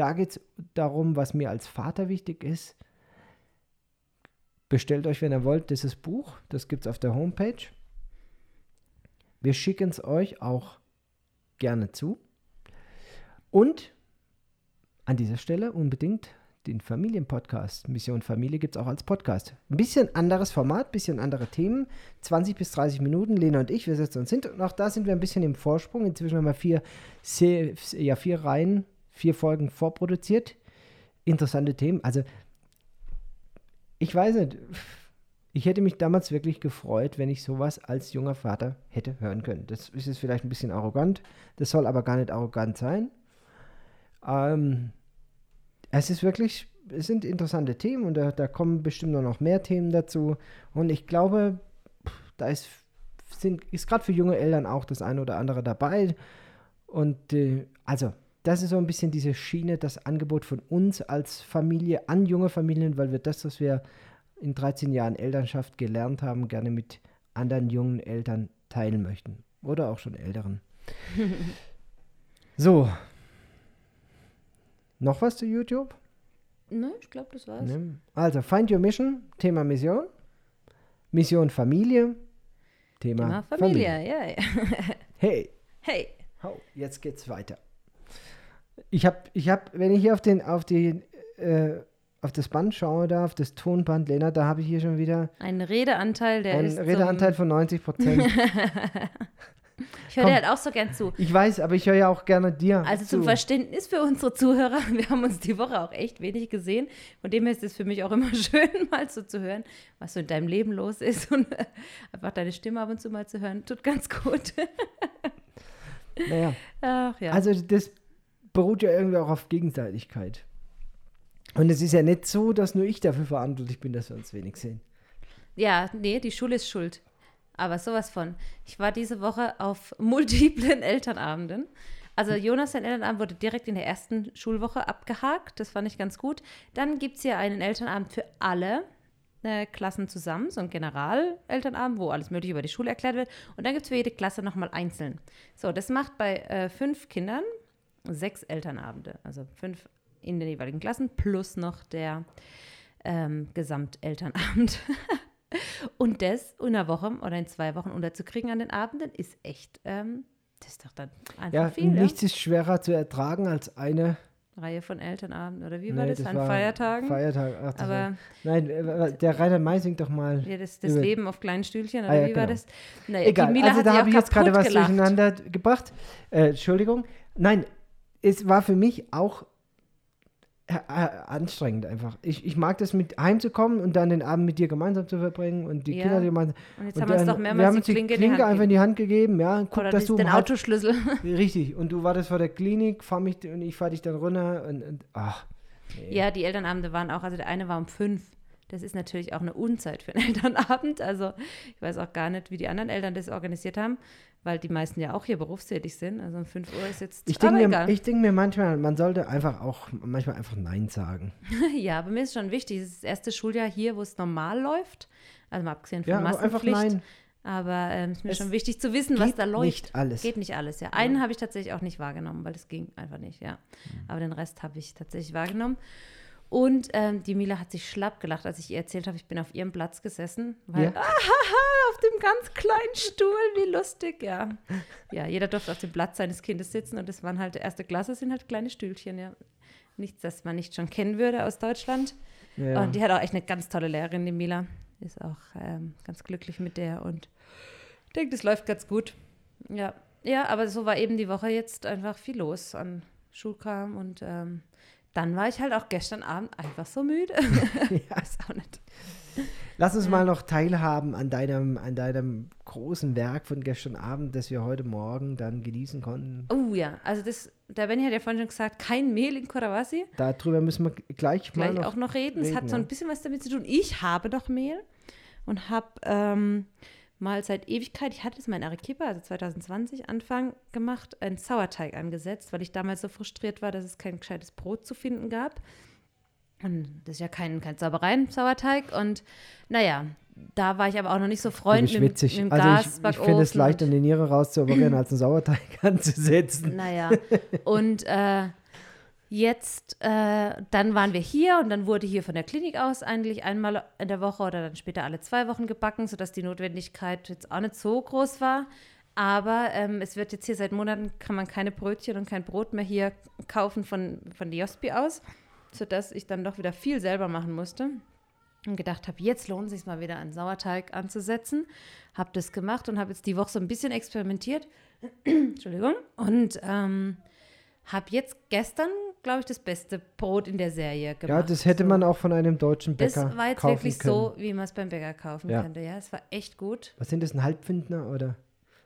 Speaker 1: Da geht es darum, was mir als Vater wichtig ist. Bestellt euch, wenn ihr wollt, dieses Buch. Das gibt es auf der Homepage. Wir schicken es euch auch gerne zu. Und an dieser Stelle unbedingt den Familienpodcast. Mission Familie gibt es auch als Podcast. Ein bisschen anderes Format, ein bisschen andere Themen. 20 bis 30 Minuten. Lena und ich, wir setzen uns hin. Und auch da sind wir ein bisschen im Vorsprung. Inzwischen haben wir vier, ja, vier Reihen vier Folgen vorproduziert. Interessante Themen. Also, ich weiß nicht. Ich hätte mich damals wirklich gefreut, wenn ich sowas als junger Vater hätte hören können. Das ist jetzt vielleicht ein bisschen arrogant. Das soll aber gar nicht arrogant sein. Ähm, es ist wirklich es sind interessante Themen und da, da kommen bestimmt noch mehr Themen dazu. Und ich glaube, da ist, ist gerade für junge Eltern auch das eine oder andere dabei. Und äh, also, das ist so ein bisschen diese Schiene, das Angebot von uns als Familie an junge Familien, weil wir das, was wir in 13 Jahren Elternschaft gelernt haben, gerne mit anderen jungen Eltern teilen möchten. Oder auch schon älteren. so. Noch was zu YouTube?
Speaker 2: Ne, ich glaube, das war's.
Speaker 1: Ne? Also, Find Your Mission, Thema Mission. Mission Familie, Thema,
Speaker 2: Thema
Speaker 1: Familie.
Speaker 2: Familie, ja, ja.
Speaker 1: Hey,
Speaker 2: Hey.
Speaker 1: hau, jetzt geht's weiter. Ich habe, ich hab, wenn ich hier auf den, auf die, äh, auf das Band schaue, da, auf das Tonband, Lena, da habe ich hier schon wieder
Speaker 2: Ein Redeanteil, der
Speaker 1: einen
Speaker 2: ist.
Speaker 1: Redeanteil von 90 Prozent.
Speaker 2: Ich höre dir halt auch so gern zu.
Speaker 1: ich weiß, aber ich höre ja auch gerne dir
Speaker 2: Also
Speaker 1: zu.
Speaker 2: zum Verständnis für unsere Zuhörer, wir haben uns die Woche auch echt wenig gesehen. Von dem her ist es für mich auch immer schön, mal so zu hören, was so in deinem Leben los ist und einfach deine Stimme ab und zu mal zu hören. Tut ganz gut.
Speaker 1: Naja,
Speaker 2: Ach ja.
Speaker 1: also das beruht ja irgendwie auch auf Gegenseitigkeit. Und es ist ja nicht so, dass nur ich dafür verantwortlich bin, dass wir uns wenig sehen.
Speaker 2: Ja, nee, die Schule ist schuld. Aber sowas von. Ich war diese Woche auf multiplen Elternabenden. Also Jonas sein Elternabend wurde direkt in der ersten Schulwoche abgehakt. Das fand ich ganz gut. Dann gibt es hier einen Elternabend für alle äh, Klassen zusammen, so ein General-Elternabend, wo alles Mögliche über die Schule erklärt wird. Und dann gibt es für jede Klasse nochmal einzeln. So, das macht bei äh, fünf Kindern sechs Elternabende. Also fünf in den jeweiligen Klassen plus noch der ähm, Gesamtelternabend. Und das in einer Woche oder in zwei Wochen unterzukriegen an den Abenden ist echt, ähm, das ist doch dann einfach
Speaker 1: Ja,
Speaker 2: viel.
Speaker 1: nichts ist schwerer zu ertragen als eine.
Speaker 2: Ja? Reihe von Elternabenden oder wie war
Speaker 1: Nee,
Speaker 2: das? An
Speaker 1: war
Speaker 2: Feiertagen?
Speaker 1: Feiertag. Ach, das
Speaker 2: Aber
Speaker 1: war, nein, äh, der Rainer May singt doch mal.
Speaker 2: ja, das, das Leben auf kleinen Stühlchen, oder
Speaker 1: Ah, ja,
Speaker 2: wie war
Speaker 1: genau.
Speaker 2: das? Naja,
Speaker 1: Egal, also da habe ich jetzt gerade was durcheinander gebracht. Äh, Entschuldigung. Nein, es war für mich auch äh, äh, anstrengend einfach. Ich, ich mag das mit heimzukommen und dann den Abend mit dir gemeinsam zu verbringen und die
Speaker 2: Ja.
Speaker 1: Kinder gemeinsam.
Speaker 2: Und jetzt
Speaker 1: und
Speaker 2: haben wir uns doch
Speaker 1: wir
Speaker 2: mehrmals
Speaker 1: haben
Speaker 2: die
Speaker 1: uns die
Speaker 2: Klinke,
Speaker 1: Klinke,
Speaker 2: in die
Speaker 1: einfach in die Hand gegeben, ja. Guck,
Speaker 2: Oder
Speaker 1: dass
Speaker 2: das,
Speaker 1: du
Speaker 2: den
Speaker 1: halb-
Speaker 2: Autoschlüssel.
Speaker 1: Richtig. Und du wartest vor der Klinik, fahr mich und ich fahr dich dann runter und, und ach. nee.
Speaker 2: Ja, die Elternabende waren auch, also der eine war um fünf. Das ist natürlich auch eine Unzeit für einen Elternabend. Also ich weiß auch gar nicht, wie die anderen Eltern das organisiert haben, weil die meisten ja auch hier berufstätig sind. Also um 5 Uhr ist jetzt
Speaker 1: Ich denke mir, ich denk mir manchmal, man sollte einfach auch manchmal einfach Nein sagen.
Speaker 2: ja, aber mir ist schon wichtig, es ist das erste Schuljahr hier, wo es normal läuft. Also mal abgesehen von
Speaker 1: Ja, aber einfach nein.
Speaker 2: Aber ähm, ist mir
Speaker 1: Es
Speaker 2: schon wichtig zu wissen, was
Speaker 1: Geht
Speaker 2: da läuft.
Speaker 1: nicht alles.
Speaker 2: Geht nicht alles, ja. Einen habe ich tatsächlich auch nicht wahrgenommen, weil das ging einfach nicht, ja.
Speaker 1: Mhm.
Speaker 2: Aber den Rest habe ich tatsächlich wahrgenommen. Und ähm, die Mila hat sich schlapp gelacht, als ich ihr erzählt habe, ich bin auf ihrem Platz gesessen. Weil,
Speaker 1: Ja.
Speaker 2: ahaha, auf dem ganz kleinen Stuhl, wie lustig, ja. Ja, jeder durfte auf dem Platz seines Kindes sitzen und das waren halt, erste Klasse sind halt kleine Stühlchen, ja. Nichts, das man nicht schon kennen würde aus Deutschland.
Speaker 1: Ja.
Speaker 2: Und die hat auch echt eine ganz tolle Lehrerin, die Mila. Ist auch ähm, ganz glücklich mit der und denke, das läuft ganz gut. Ja. ja, aber so war eben die Woche jetzt einfach viel los an Schulkram und ähm, dann war ich halt auch gestern Abend einfach so müde.
Speaker 1: Ja.
Speaker 2: Weiß auch nicht.
Speaker 1: Lass uns mal noch teilhaben an deinem, an deinem großen Werk von gestern Abend, das wir heute Morgen dann genießen konnten.
Speaker 2: Oh ja, also das, der Benny hat ja vorhin schon gesagt, kein Mehl in Kurawasi.
Speaker 1: Darüber müssen wir gleich mal
Speaker 2: Gleich
Speaker 1: noch
Speaker 2: auch noch reden. Es hat so
Speaker 1: ja.
Speaker 2: ein bisschen was damit zu tun. Ich habe noch Mehl und habe ähm, mal seit Ewigkeit, ich hatte es mal in Arequipa, also 2020 Anfang gemacht, einen Sauerteig angesetzt, weil ich damals so frustriert war, dass es kein gescheites Brot zu finden gab. Und das ist ja kein, kein Sauereien-Sauerteig. Und naja, da war ich aber auch noch nicht so
Speaker 1: Du
Speaker 2: Freund
Speaker 1: bist
Speaker 2: mit, dem- mit dem
Speaker 1: also ich, ich finde es leichter, eine Niere rauszuoperieren, als einen Sauerteig anzusetzen.
Speaker 2: Naja, und äh, jetzt, äh, dann waren wir hier und dann wurde hier von der Klinik aus eigentlich einmal in der Woche oder dann später alle zwei Wochen gebacken, sodass die Notwendigkeit jetzt auch nicht so groß war. Aber ähm, es wird jetzt hier seit Monaten, kann man keine Brötchen und kein Brot mehr hier kaufen von, von Diospi aus, sodass ich dann doch wieder viel selber machen musste und gedacht habe, jetzt lohnt es sich mal wieder einen Sauerteig anzusetzen. Habe das gemacht und habe jetzt die Woche so ein bisschen experimentiert. Entschuldigung. Und ähm, habe jetzt gestern, glaube ich, das beste Brot in der Serie gemacht.
Speaker 1: Ja, das hätte
Speaker 2: So.
Speaker 1: man auch von einem deutschen
Speaker 2: Das
Speaker 1: Bäcker
Speaker 2: war jetzt
Speaker 1: kaufen
Speaker 2: wirklich
Speaker 1: können.
Speaker 2: so, wie man es beim Bäcker kaufen
Speaker 1: Ja.
Speaker 2: könnte. Ja, es war echt gut.
Speaker 1: Was sind das, ein Halbpfindner oder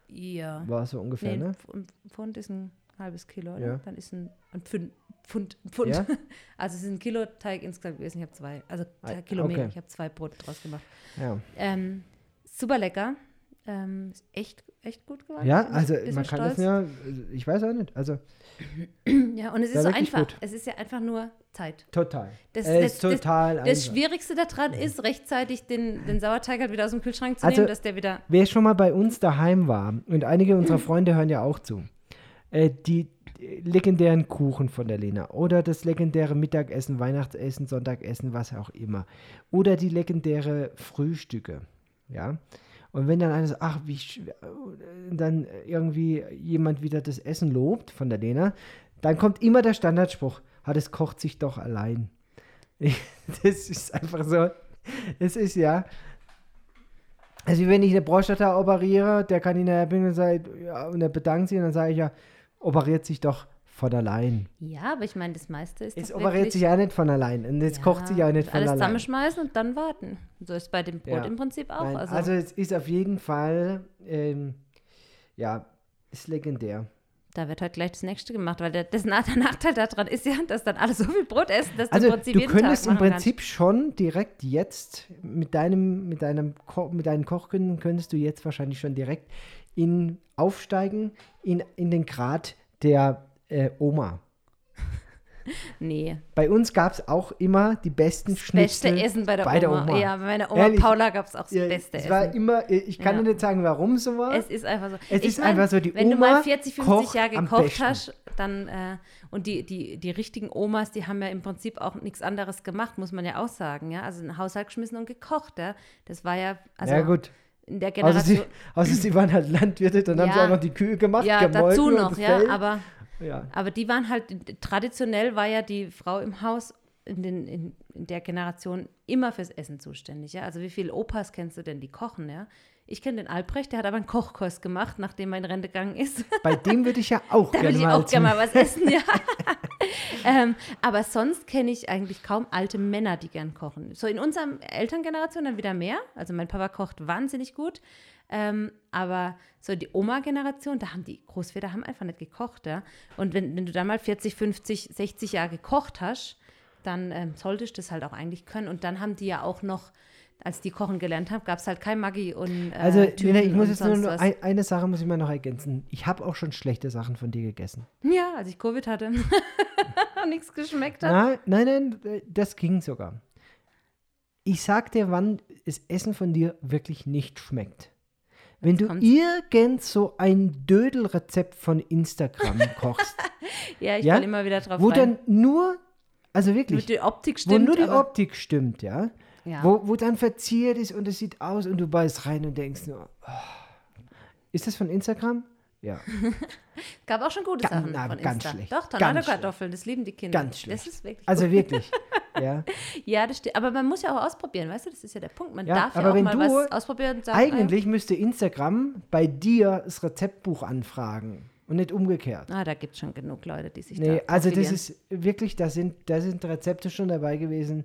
Speaker 2: Ja.
Speaker 1: war so ungefähr,
Speaker 2: Nee,
Speaker 1: ne?
Speaker 2: ein Pfund ist ein halbes Kilo, oder?
Speaker 1: Ja.
Speaker 2: Dann ist ein, ein Pfund. Pfund, Pfund.
Speaker 1: Ja?
Speaker 2: Also es ist ein Kilo Teig insgesamt gewesen. Ich habe zwei, also
Speaker 1: Ah,
Speaker 2: Kilo
Speaker 1: okay.
Speaker 2: Ich habe zwei Brote draus gemacht.
Speaker 1: Ja,
Speaker 2: Ähm, super lecker. Ähm, ist echt, echt gut geworden.
Speaker 1: ja also man kann das
Speaker 2: stolz.
Speaker 1: ja, ich weiß auch nicht, also
Speaker 2: Ja, und es ist so einfach.
Speaker 1: gut.
Speaker 2: Es ist ja einfach nur Zeit.
Speaker 1: total.
Speaker 2: Das-
Speaker 1: es
Speaker 2: das-
Speaker 1: ist total
Speaker 2: Das
Speaker 1: einfach.
Speaker 2: Schwierigste daran ist, rechtzeitig den, den Sauerteig halt wieder aus dem Kühlschrank zu
Speaker 1: Also-
Speaker 2: nehmen, dass der wieder.
Speaker 1: Wer schon mal bei uns daheim war, und einige unserer Freunde hören ja auch zu, äh, die äh, legendären Kuchen von der Lena oder das legendäre Mittagessen, Weihnachtsessen, Sonntagessen, was auch immer. Oder die legendäre Frühstücke. Ja. Und wenn dann einer sagt, ach, wie äh, dann irgendwie jemand wieder das Essen lobt von der Lena, dann kommt immer der Standardspruch, ah, das kocht sich doch allein. Das ist einfach so. Es ist ja, also wenn ich eine Prostata operiere, der kann ihn bringen und sagt, ja, und er bedankt sich und dann sage ich ja, operiert sich doch von allein.
Speaker 2: Ja, aber ich meine, das meiste ist.
Speaker 1: Es operiert sich ja nicht von allein und es kocht sich ja nicht von
Speaker 2: alles
Speaker 1: allein.
Speaker 2: zusammenschmeißen und dann warten. So ist bei dem Brot
Speaker 1: Ja.
Speaker 2: im Prinzip auch.
Speaker 1: Nein,
Speaker 2: also,
Speaker 1: also, es ist auf jeden Fall, ähm, ja, ist legendär.
Speaker 2: da wird halt gleich das nächste gemacht, weil der, das, der Nachteil daran ist ja, dass dann alle so viel Brot essen, dass du
Speaker 1: Also
Speaker 2: im Prinzip
Speaker 1: du könntest im Prinzip schon direkt jetzt mit deinem, mit deinem Ko mit deinen Kochkünden könntest du jetzt wahrscheinlich schon direkt in aufsteigen in, in den Grad der äh, Oma.
Speaker 2: Nee.
Speaker 1: Bei uns gab es auch immer die besten
Speaker 2: Beste
Speaker 1: Schnitzel
Speaker 2: Essen bei der,
Speaker 1: bei der
Speaker 2: Oma.
Speaker 1: Oma.
Speaker 2: Ja, bei meiner Oma
Speaker 1: Ehrlich.
Speaker 2: Paula gab es auch das
Speaker 1: Ja,
Speaker 2: beste
Speaker 1: es war
Speaker 2: Essen.
Speaker 1: immer, ich kann
Speaker 2: Ja.
Speaker 1: dir nicht sagen, warum so war.
Speaker 2: Es ist einfach so.
Speaker 1: Es
Speaker 2: Ich
Speaker 1: ist
Speaker 2: mein,
Speaker 1: einfach so, die
Speaker 2: Wenn du
Speaker 1: Oma
Speaker 2: mal 40, 50
Speaker 1: kocht
Speaker 2: Jahre gekocht hast, dann, äh, und die, die, die richtigen Omas, die haben ja im Prinzip auch nichts anderes gemacht, muss man ja auch sagen, ja. Also einen Haushalt geschmissen und gekocht, ja. Das war ja, also
Speaker 1: ja gut,
Speaker 2: in der Generation.
Speaker 1: sie, außer sie waren halt Landwirte, dann haben sie
Speaker 2: Ja.
Speaker 1: auch noch die Kühe gemacht,
Speaker 2: ja, dazu noch,
Speaker 1: das
Speaker 2: ja, aber,
Speaker 1: ja.
Speaker 2: aber die waren halt, traditionell war ja die Frau im Haus in, den, in, in der Generation immer fürs Essen zuständig, ja. Also wie viele Opas kennst du denn, die kochen, ja? Ich kenne den Albrecht, der hat aber einen Kochkurs gemacht, nachdem er in Rente gegangen ist.
Speaker 1: Bei dem würde ich ja auch
Speaker 2: Da will
Speaker 1: gerne
Speaker 2: ich
Speaker 1: mal
Speaker 2: auch gerne mal was essen, ja. ähm, aber sonst kenne ich eigentlich kaum alte Männer, die gern kochen. So in unserer Elterngeneration dann wieder mehr. Also mein Papa kocht wahnsinnig gut. Ähm, aber so die Oma-Generation, da haben die Großväter haben einfach nicht gekocht, ja. Und wenn, wenn du da mal 40, 50, 60 Jahre gekocht hast, dann ähm, solltest du das halt auch eigentlich können. Und dann haben die ja auch noch, als die kochen gelernt haben, gab es halt kein Maggi und äh,
Speaker 1: Also,
Speaker 2: Tüten
Speaker 1: ich muss
Speaker 2: und
Speaker 1: jetzt nur,
Speaker 2: was.
Speaker 1: ein, eine Sache muss ich mal noch ergänzen. Ich habe auch schon schlechte Sachen von dir gegessen.
Speaker 2: Ja, als ich Covid hatte. Nichts geschmeckt hat.
Speaker 1: Nein, nein, nein, äh, das ging sogar. Ich sag dir, wann das Essen von dir wirklich nicht schmeckt. Wenn du
Speaker 2: kommt's.
Speaker 1: irgend so ein Dödelrezept von Instagram kochst,
Speaker 2: Ja, ich
Speaker 1: Ja?
Speaker 2: fall immer wieder drauf
Speaker 1: wo
Speaker 2: rein.
Speaker 1: dann nur, also wirklich,
Speaker 2: der Optik
Speaker 1: wo
Speaker 2: stimmt.
Speaker 1: nur die Optik stimmt, ja,
Speaker 2: ja.
Speaker 1: wo, wo dann verziert ist und es sieht aus und du beißt rein und denkst nur, oh. ist das von Instagram? Ja,
Speaker 2: Gab auch schon gute
Speaker 1: Ganz-
Speaker 2: Sachen
Speaker 1: na,
Speaker 2: von
Speaker 1: ganz
Speaker 2: Insta.
Speaker 1: schlecht.
Speaker 2: Doch,
Speaker 1: Ganz
Speaker 2: Tornado-Kartoffeln, das lieben die Kinder.
Speaker 1: ganz schlecht.
Speaker 2: Das ist wirklich
Speaker 1: Also
Speaker 2: gut.
Speaker 1: wirklich, ja.
Speaker 2: Ja, das stimmt. Aber man muss ja auch ausprobieren, weißt du? Das ist ja der Punkt. Man
Speaker 1: Ja,
Speaker 2: darf ja auch
Speaker 1: wenn
Speaker 2: mal
Speaker 1: du
Speaker 2: was ausprobieren und sagen,
Speaker 1: Eigentlich müsste Instagram bei dir das Rezeptbuch anfragen und nicht umgekehrt.
Speaker 2: ah, ah, da gibt es schon genug Leute, die sich
Speaker 1: Nee,
Speaker 2: da
Speaker 1: also das ist wirklich, da sind, da sind Rezepte schon dabei gewesen.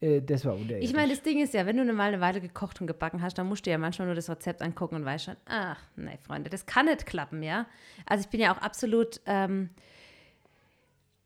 Speaker 1: Äh, das war unterirdisch.
Speaker 2: Ich meine, das Ding ist ja, wenn du mal eine Weile gekocht und gebacken hast, dann musst du ja manchmal nur das Rezept angucken und weißt schon, ach, nee, Freunde, das kann nicht klappen, ja. Also ich bin ja auch absolut, ähm,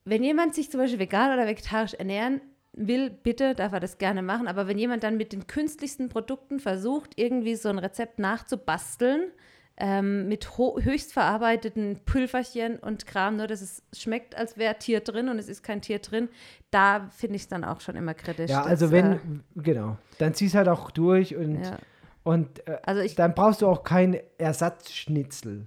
Speaker 2: wenn jemand sich zum Beispiel vegan oder vegetarisch ernähren will, bitte darf er das gerne machen. Aber wenn jemand dann mit den künstlichsten Produkten versucht, irgendwie so ein Rezept nachzubasteln, ähm, mit höchst verarbeiteten Pülverchen und Kram, nur dass es schmeckt, als wäre Tier drin und es ist kein Tier drin, da finde ich es dann auch schon immer kritisch.
Speaker 1: ja,
Speaker 2: dass,
Speaker 1: also
Speaker 2: äh,
Speaker 1: wenn, genau, dann zieh's halt auch durch und,
Speaker 2: ja.
Speaker 1: und äh,
Speaker 2: Also ich,
Speaker 1: dann brauchst du auch kein Ersatzschnitzel.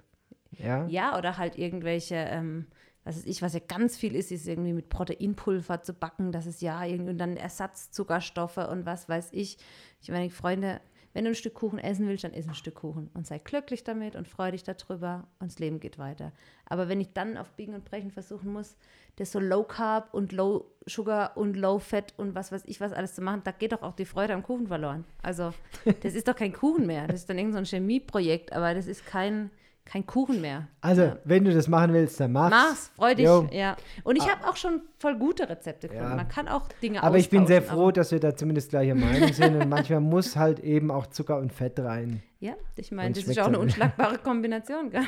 Speaker 1: Ja,
Speaker 2: ja, oder halt irgendwelche, ähm, was weiß ich, was ja ganz viel ist, ist irgendwie mit Proteinpulver zu backen, das ist ja irgendwie und dann Ersatzzuckerstoffe und was weiß ich. Ich meine, Freunde, wenn du ein Stück Kuchen essen willst, dann iss ein Stück Kuchen und sei glücklich damit und freu dich darüber und das Leben geht weiter. Aber wenn ich dann auf Biegen und Brechen versuchen muss, das so Low Carb und Low Sugar und Low Fat und was weiß ich was alles zu machen, da geht doch auch die Freude am Kuchen verloren. Also, das ist doch kein Kuchen mehr. Das ist dann irgendein so ein Chemieprojekt, aber das ist kein, kein Kuchen mehr.
Speaker 1: also
Speaker 2: Ja.
Speaker 1: wenn du das machen willst, dann mach's.
Speaker 2: Mach's, freu dich.
Speaker 1: Jo.
Speaker 2: Ja. Und ich habe auch schon voll gute Rezepte gefunden.
Speaker 1: Ja.
Speaker 2: Man kann auch Dinge
Speaker 1: Aber ich bin sehr froh, dass wir da zumindest gleicher Meinung sind und manchmal muss halt eben auch Zucker und Fett rein.
Speaker 2: Ja, ich meine, das ist auch eine unschlagbare Kombination. Gell?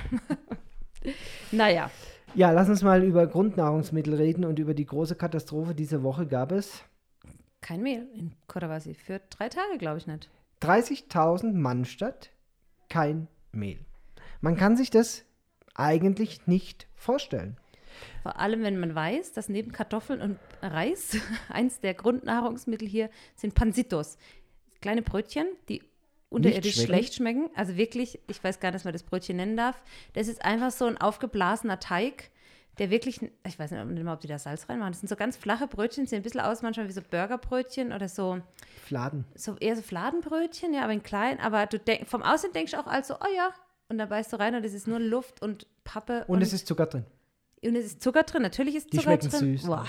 Speaker 2: naja,
Speaker 1: Ja, lass uns mal über Grundnahrungsmittel reden und über die große Katastrophe. Diese Woche gab es
Speaker 2: Kein Mehl in Kodawasi. Für drei Tage, glaube ich nicht.
Speaker 1: 30.000 Mann statt kein Mehl. Man kann sich das eigentlich nicht vorstellen.
Speaker 2: Vor allem, wenn man weiß, dass neben Kartoffeln und Reis eins der Grundnahrungsmittel hier sind Pansitos. Kleine Brötchen, die unterirdisch
Speaker 1: schmecken?
Speaker 2: schlecht schmecken. Also wirklich, ich weiß gar nicht, dass man das Brötchen nennen darf. Das ist einfach so ein aufgeblasener Teig, der wirklich, ich weiß nicht mal, ob die da Salz reinmachen. Das sind so ganz flache Brötchen, sehen ein bisschen aus manchmal wie so Burgerbrötchen oder so,
Speaker 1: Fladen.
Speaker 2: so eher so Fladenbrötchen, ja, aber in klein. Aber du denk, vom Aussehen denkst du auch also, oh ja. Und dann beißt du rein und es ist nur Luft und Pappe.
Speaker 1: Und, es ist Zucker drin.
Speaker 2: Und es ist Zucker drin, natürlich ist
Speaker 1: Die
Speaker 2: Zucker
Speaker 1: schmecken
Speaker 2: drin.
Speaker 1: süß.
Speaker 2: Boah,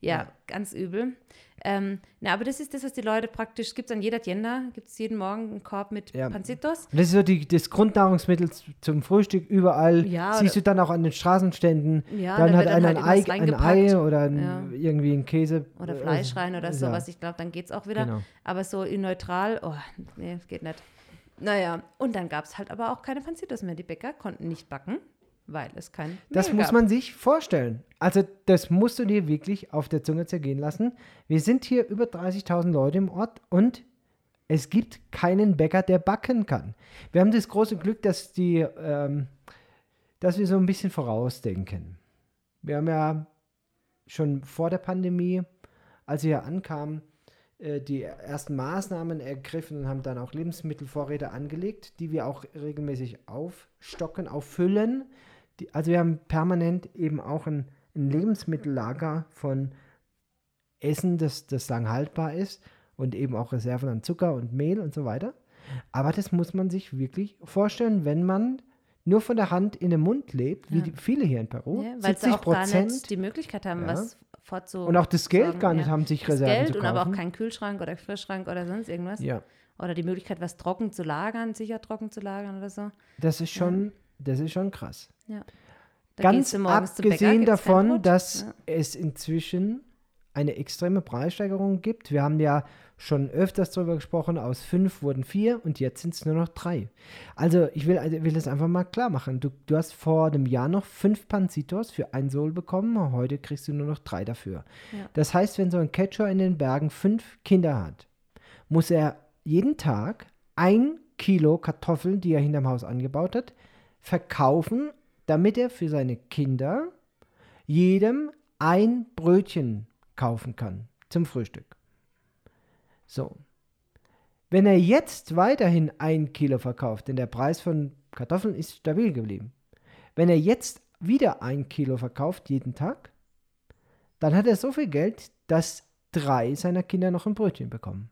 Speaker 2: ja,
Speaker 1: Ja.
Speaker 2: ganz übel. Ähm, na, aber das ist das, was die Leute praktisch, es gibt an jeder Tienda, gibt es jeden Morgen einen Korb mit
Speaker 1: Ja.
Speaker 2: Panzitos.
Speaker 1: Und das ist so die, das Grundnahrungsmittel zum Frühstück überall.
Speaker 2: Ja,
Speaker 1: Siehst du dann auch an den Straßenständen.
Speaker 2: Ja,
Speaker 1: dann
Speaker 2: da
Speaker 1: hat
Speaker 2: dann
Speaker 1: einer
Speaker 2: halt
Speaker 1: ein, Ei, ein. Ei oder ein,
Speaker 2: Ja.
Speaker 1: irgendwie ein Käse.
Speaker 2: Oder
Speaker 1: äh,
Speaker 2: Fleisch rein oder sowas. Ich glaube, dann geht es auch wieder.
Speaker 1: Genau.
Speaker 2: Aber so in neutral, oh, nee, geht nicht. Naja, und dann gab es halt aber auch keine Panzitos mehr. Die Bäcker konnten nicht backen, weil es kein
Speaker 1: Das
Speaker 2: Mehl
Speaker 1: muss
Speaker 2: gab.
Speaker 1: man sich vorstellen. Also das musst du dir wirklich auf der Zunge zergehen lassen. Wir sind hier über 30.000 Leute im Ort und es gibt keinen Bäcker, der backen kann. Wir haben das große Glück, dass, die, ähm, dass wir so ein bisschen vorausdenken. Wir haben ja schon vor der Pandemie, als wir hier ankamen, äh, die ersten Maßnahmen ergriffen und haben dann auch Lebensmittelvorräte angelegt, die wir auch regelmäßig aufstocken, auffüllen. Die, also wir haben permanent eben auch ein, ein Lebensmittellager von Essen, das, das lang haltbar ist und eben auch Reserven an Zucker und Mehl und so weiter. Aber das muss man sich wirklich vorstellen, wenn man nur von der Hand in den Mund lebt, wie
Speaker 2: Ja.
Speaker 1: viele hier in Peru.
Speaker 2: Ja, weil sie
Speaker 1: 70
Speaker 2: auch gar nicht
Speaker 1: Prozent
Speaker 2: die Möglichkeit haben,
Speaker 1: Ja.
Speaker 2: was fortzu
Speaker 1: und auch das Geld
Speaker 2: sorgen,
Speaker 1: gar nicht
Speaker 2: ja.
Speaker 1: haben, sich
Speaker 2: das
Speaker 1: Reserven
Speaker 2: Geld
Speaker 1: zu
Speaker 2: und
Speaker 1: kaufen.
Speaker 2: aber auch keinen Kühlschrank oder Frischschrank oder sonst irgendwas.
Speaker 1: ja,
Speaker 2: Oder die Möglichkeit, was trocken zu lagern, sicher trocken zu lagern oder so.
Speaker 1: das ist schon, das ist schon krass.
Speaker 2: Da gehst
Speaker 1: Ganz
Speaker 2: Bäcker,
Speaker 1: abgesehen
Speaker 2: kein
Speaker 1: davon, dass
Speaker 2: Ja.
Speaker 1: es inzwischen eine extreme Preissteigerung gibt. Wir haben ja schon öfters darüber gesprochen, aus fünf wurden vier und jetzt sind es nur noch drei. Also ich will, also will das einfach mal klar machen. Du, du hast vor einem Jahr noch fünf Panzitos für ein Sol bekommen, heute kriegst du nur noch drei dafür.
Speaker 2: Ja.
Speaker 1: Das heißt, wenn so ein Catcher in den Bergen fünf Kinder hat, muss er jeden Tag ein Kilo Kartoffeln, die er hinterm Haus angebaut hat, verkaufen, damit er für seine Kinder jedem ein Brötchen kaufen kann zum Frühstück. So. Wenn er jetzt weiterhin ein Kilo verkauft, denn der Preis von Kartoffeln ist stabil geblieben, wenn er jetzt wieder ein Kilo verkauft jeden Tag, dann hat er so viel Geld, dass drei seiner Kinder noch ein Brötchen bekommen.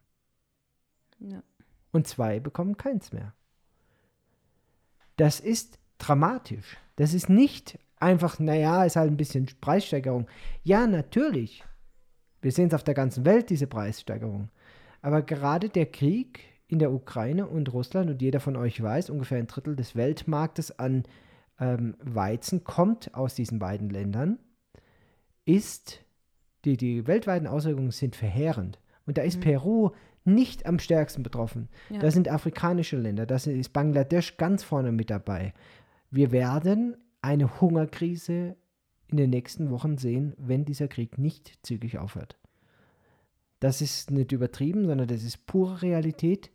Speaker 2: Ja.
Speaker 1: Und zwei bekommen keins mehr. Das ist dramatisch. Das ist nicht einfach, naja, ist halt ein bisschen Preissteigerung. Ja, natürlich. Wir sehen es auf der ganzen Welt, diese Preissteigerung. Aber gerade der Krieg in der Ukraine und Russland, und jeder von euch weiß, ungefähr ein Drittel des Weltmarktes an ähm, Weizen kommt aus diesen beiden Ländern, ist, die, die weltweiten Auswirkungen sind verheerend. Und da ist Peru nicht am stärksten betroffen.
Speaker 2: Ja.
Speaker 1: Da sind afrikanische Länder, da ist Bangladesch ganz vorne mit dabei. Wir werden eine Hungerkrise in den nächsten Wochen sehen, wenn dieser Krieg nicht zügig aufhört. Das ist nicht übertrieben, sondern das ist pure Realität.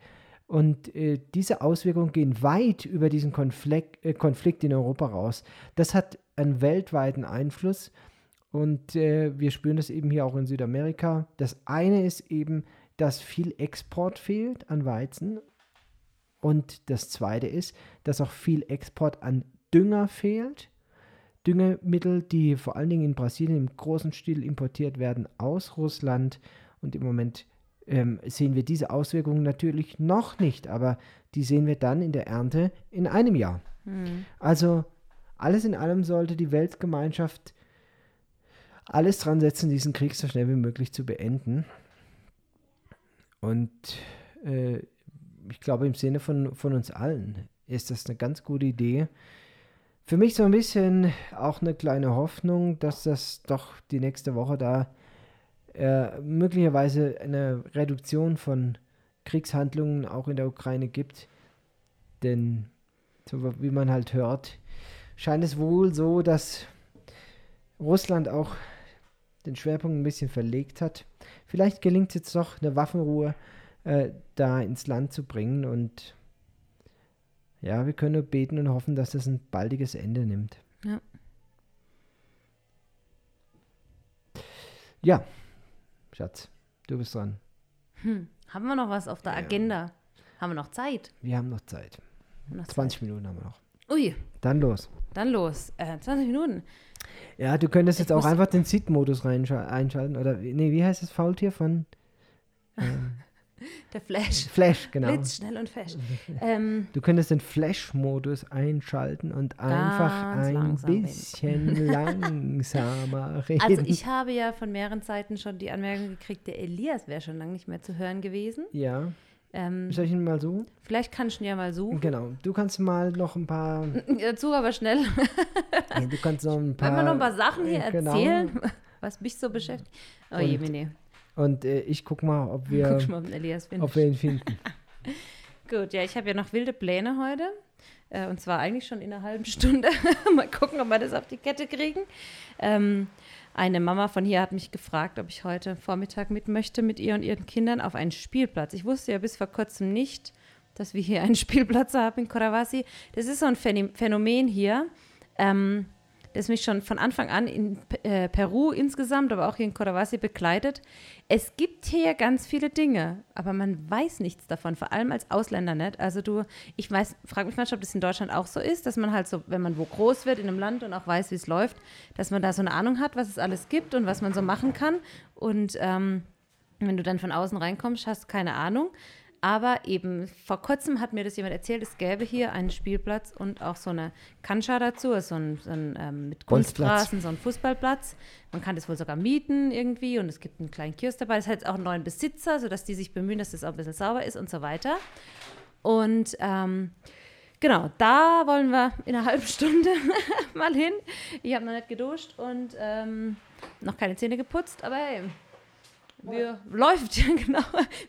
Speaker 1: Und äh, diese Auswirkungen gehen weit über diesen Konflikt, äh, Konflikt in Europa raus. Das hat einen weltweiten Einfluss und äh, wir spüren das eben hier auch in Südamerika. Das eine ist eben, dass viel Export fehlt an Weizen. Und das zweite ist, dass auch viel Export an Dünger fehlt. Düngemittel, die vor allen Dingen in Brasilien im großen Stil importiert werden aus Russland. Und im Moment ähm, sehen wir diese Auswirkungen natürlich noch nicht, aber die sehen wir dann in der Ernte in einem Jahr.
Speaker 2: Hm.
Speaker 1: Also alles in allem sollte die Weltgemeinschaft alles dran setzen, diesen Krieg so schnell wie möglich zu beenden. Und äh, ich glaube, im Sinne von, von uns allen ist das eine ganz gute Idee. Für mich so ein bisschen auch eine kleine Hoffnung, dass das doch die nächste Woche da äh, möglicherweise eine Reduktion von Kriegshandlungen auch in der Ukraine gibt. Denn so wie man halt hört, scheint es wohl so, dass Russland auch den Schwerpunkt ein bisschen verlegt hat. Vielleicht gelingt es jetzt doch, eine Waffenruhe äh, da ins Land zu bringen. Und ja, wir können nur beten und hoffen, dass das ein baldiges Ende nimmt.
Speaker 2: Ja.
Speaker 1: Ja, Schatz, du bist dran.
Speaker 2: Hm. Haben wir noch was auf der
Speaker 1: Ja.
Speaker 2: Agenda? Haben wir noch Zeit?
Speaker 1: Wir haben noch Zeit.
Speaker 2: Haben noch
Speaker 1: 20 Minuten haben wir noch.
Speaker 2: Zeit? Ui,
Speaker 1: Dann los.
Speaker 2: dann los. Äh, 20 Minuten.
Speaker 1: Ja, du könntest
Speaker 2: Ich
Speaker 1: jetzt auch einfach den Sit-Modus einschalten. Oder, wie- nee, wie heißt das Faultier von ähm,
Speaker 2: Der Flash.
Speaker 1: Flash, genau.
Speaker 2: Blitz, schnell und fesch. ähm,
Speaker 1: Du könntest den Flash-Modus einschalten und einfach ein
Speaker 2: langsam reden.
Speaker 1: bisschen langsamer reden.
Speaker 2: also ich habe ja von mehreren Seiten schon die Anmerkung gekriegt, der Elias wäre schon lange nicht mehr zu hören gewesen.
Speaker 1: ja,
Speaker 2: Ähm,
Speaker 1: soll ich ihn mal so?
Speaker 2: vielleicht kann ich ihn ja mal suchen.
Speaker 1: Genau. Du kannst mal noch ein paar.
Speaker 2: Dazu aber schnell.
Speaker 1: ja, du kannst noch ein paar.
Speaker 2: Wenn wir noch ein paar Sachen hier
Speaker 1: genau.
Speaker 2: erzählen, was mich so beschäftigt. Oh je, Mene.
Speaker 1: Und äh, ich guck mal, ob wir,
Speaker 2: Guck mal, ob Elias
Speaker 1: ob wir ihn finden.
Speaker 2: Gut, ja, ich habe ja noch wilde Pläne heute. Äh, und zwar eigentlich schon in einer halben Stunde. Mal gucken, ob wir das auf die Kette kriegen. Ähm, eine Mama von hier hat mich gefragt, ob ich heute Vormittag mit möchte mit ihr und ihren Kindern auf einen Spielplatz. Ich wusste ja bis vor kurzem nicht, dass wir hier einen Spielplatz haben in Coravasi. Das ist so ein Phänom- Phänomen hier. Ähm, das mich schon von Anfang an in äh, Peru insgesamt, aber auch hier in Coravasi begleitet. Es gibt hier ganz viele Dinge, aber man weiß nichts davon, vor allem als Ausländer nicht. Also du, ich weiß, frage mich manchmal, ob das in Deutschland auch so ist, dass man halt so, wenn man wo groß wird in einem Land und auch weiß, wie es läuft, dass man da so eine Ahnung hat, was es alles gibt und was man so machen kann. Und ähm, wenn du dann von außen reinkommst, hast du keine Ahnung. Aber eben vor kurzem hat mir das jemand erzählt, es gäbe hier einen Spielplatz und auch so eine Kancha dazu, also so ein, so ein ähm, mit. Kunstrasen, so ein Fußballplatz. Man kann das wohl sogar mieten irgendwie und es gibt einen kleinen Kiosk dabei. Es hat jetzt auch einen neuen Besitzer, sodass die sich bemühen, dass das auch ein bisschen sauber ist und so weiter. Und ähm, genau, da wollen wir in einer halben Stunde mal hin. Ich habe noch nicht geduscht und ähm, noch keine Zähne geputzt, aber hey, wir, läuft ja genau.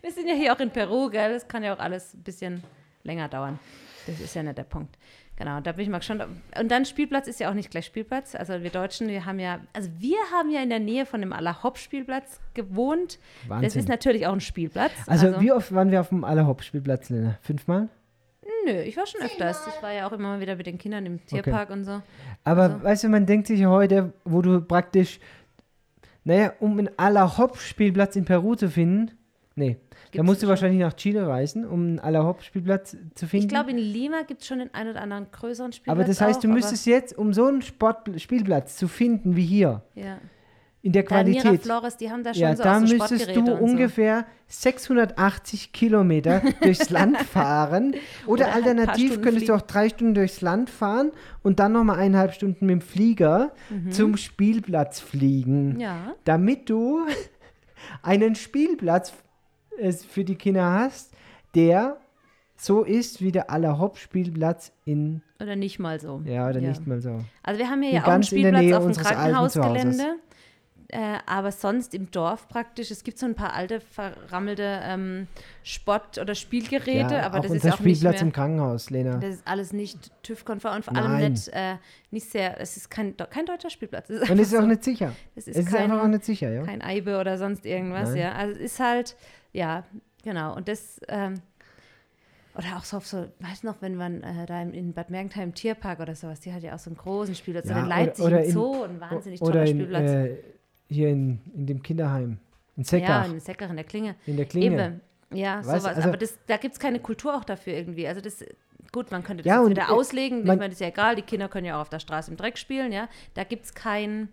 Speaker 2: Wir sind ja hier auch in Peru, gell? Das kann ja auch alles ein bisschen länger dauern. Das ist ja nicht der Punkt. Genau, da bin ich mal gespannt. Und dann Spielplatz ist ja auch nicht gleich Spielplatz. Also wir Deutschen, wir haben ja, also wir haben ja in der Nähe von dem Allerhopp-Spielplatz gewohnt. Das
Speaker 1: Wahnsinn.
Speaker 2: ist natürlich auch ein Spielplatz.
Speaker 1: Also, wie oft waren wir auf dem Allerhop-Spielplatz, Lena? Fünfmal?
Speaker 2: Nö, ich war schon öfters. Ich war ja auch immer mal wieder mit den Kindern im Tierpark und so.
Speaker 1: Aber
Speaker 2: Also-
Speaker 1: weißt du, man denkt sich heute, wo du praktisch, naja, um einen Allerhop-Spielplatz in Peru zu finden, nee, da musst du
Speaker 2: schon?
Speaker 1: wahrscheinlich nach Chile reisen, um einen Allerhop-Spielplatz zu finden.
Speaker 2: Ich glaube, in Lima gibt es schon den einen oder anderen größeren Spielplatz.
Speaker 1: aber das heißt,
Speaker 2: auch,
Speaker 1: du müsstest jetzt, um so einen Sportspielplatz zu finden wie hier,
Speaker 2: ja.
Speaker 1: In der Qualität,
Speaker 2: Miraflores, die haben da schon
Speaker 1: ja,
Speaker 2: so
Speaker 1: da
Speaker 2: so
Speaker 1: müsstest du
Speaker 2: und so.
Speaker 1: ungefähr 680 Kilometer durchs Land fahren. Oder,
Speaker 2: Oder
Speaker 1: alternativ könntest du
Speaker 2: fliegen.
Speaker 1: auch drei Stunden durchs Land fahren und dann nochmal eineinhalb Stunden mit dem Flieger zum Spielplatz fliegen.
Speaker 2: Mhm. Ja,
Speaker 1: Damit du einen Spielplatz äh, für die Kinder hast, der so ist wie der Allerhopp-Spielplatz in,
Speaker 2: oder nicht mal so.
Speaker 1: ja, oder nicht mal so.
Speaker 2: Also wir haben hier ja auch einen Spielplatz auf dem Krankenhausgelände. Äh, aber sonst im Dorf praktisch, es gibt so ein paar alte, verrammelte ähm, Sport- oder Spielgeräte,
Speaker 1: ja,
Speaker 2: aber
Speaker 1: auch
Speaker 2: das ist auch nicht
Speaker 1: Spielplatz
Speaker 2: mehr,
Speaker 1: im Krankenhaus, Lena.
Speaker 2: das ist alles nicht TÜV-konform und vor allem
Speaker 1: Nein.
Speaker 2: nicht, äh, nicht sehr, es ist kein, kein deutscher Spielplatz. Es ist,
Speaker 1: Und es ist auch
Speaker 2: so,
Speaker 1: nicht sicher.
Speaker 2: es
Speaker 1: Es
Speaker 2: ist
Speaker 1: ist
Speaker 2: kein,
Speaker 1: einfach auch nicht sicher, ja.
Speaker 2: kein Eibe oder sonst irgendwas,
Speaker 1: Nein.
Speaker 2: ja. Also es ist halt, ja, genau. Und das, ähm, oder auch so auf so, weißt du noch, wenn man äh, da im, in Bad Mergentheim im Tierpark oder sowas, die hat ja auch so einen großen Spielplatz.
Speaker 1: Ja,
Speaker 2: oder in
Speaker 1: oder-
Speaker 2: Leipzig
Speaker 1: oder
Speaker 2: im
Speaker 1: in-
Speaker 2: Zoo, ein wahnsinnig
Speaker 1: Oder
Speaker 2: toller
Speaker 1: in,
Speaker 2: Spielplatz.
Speaker 1: äh, hier in, in dem Kinderheim. In
Speaker 2: ja,
Speaker 1: Seckach,
Speaker 2: in Seckach in der Klinge.
Speaker 1: in der Klinge.
Speaker 2: Eben. Ja,
Speaker 1: Weißt
Speaker 2: sowas.
Speaker 1: also-
Speaker 2: Aber das, da gibt es keine Kultur auch dafür irgendwie. Also das, gut, man könnte das
Speaker 1: Ja,
Speaker 2: wieder
Speaker 1: äh,
Speaker 2: auslegen.
Speaker 1: man-
Speaker 2: ich meine, das ist ja egal, die Kinder können ja auch auf der Straße im Dreck spielen, ja. Da gibt es kein,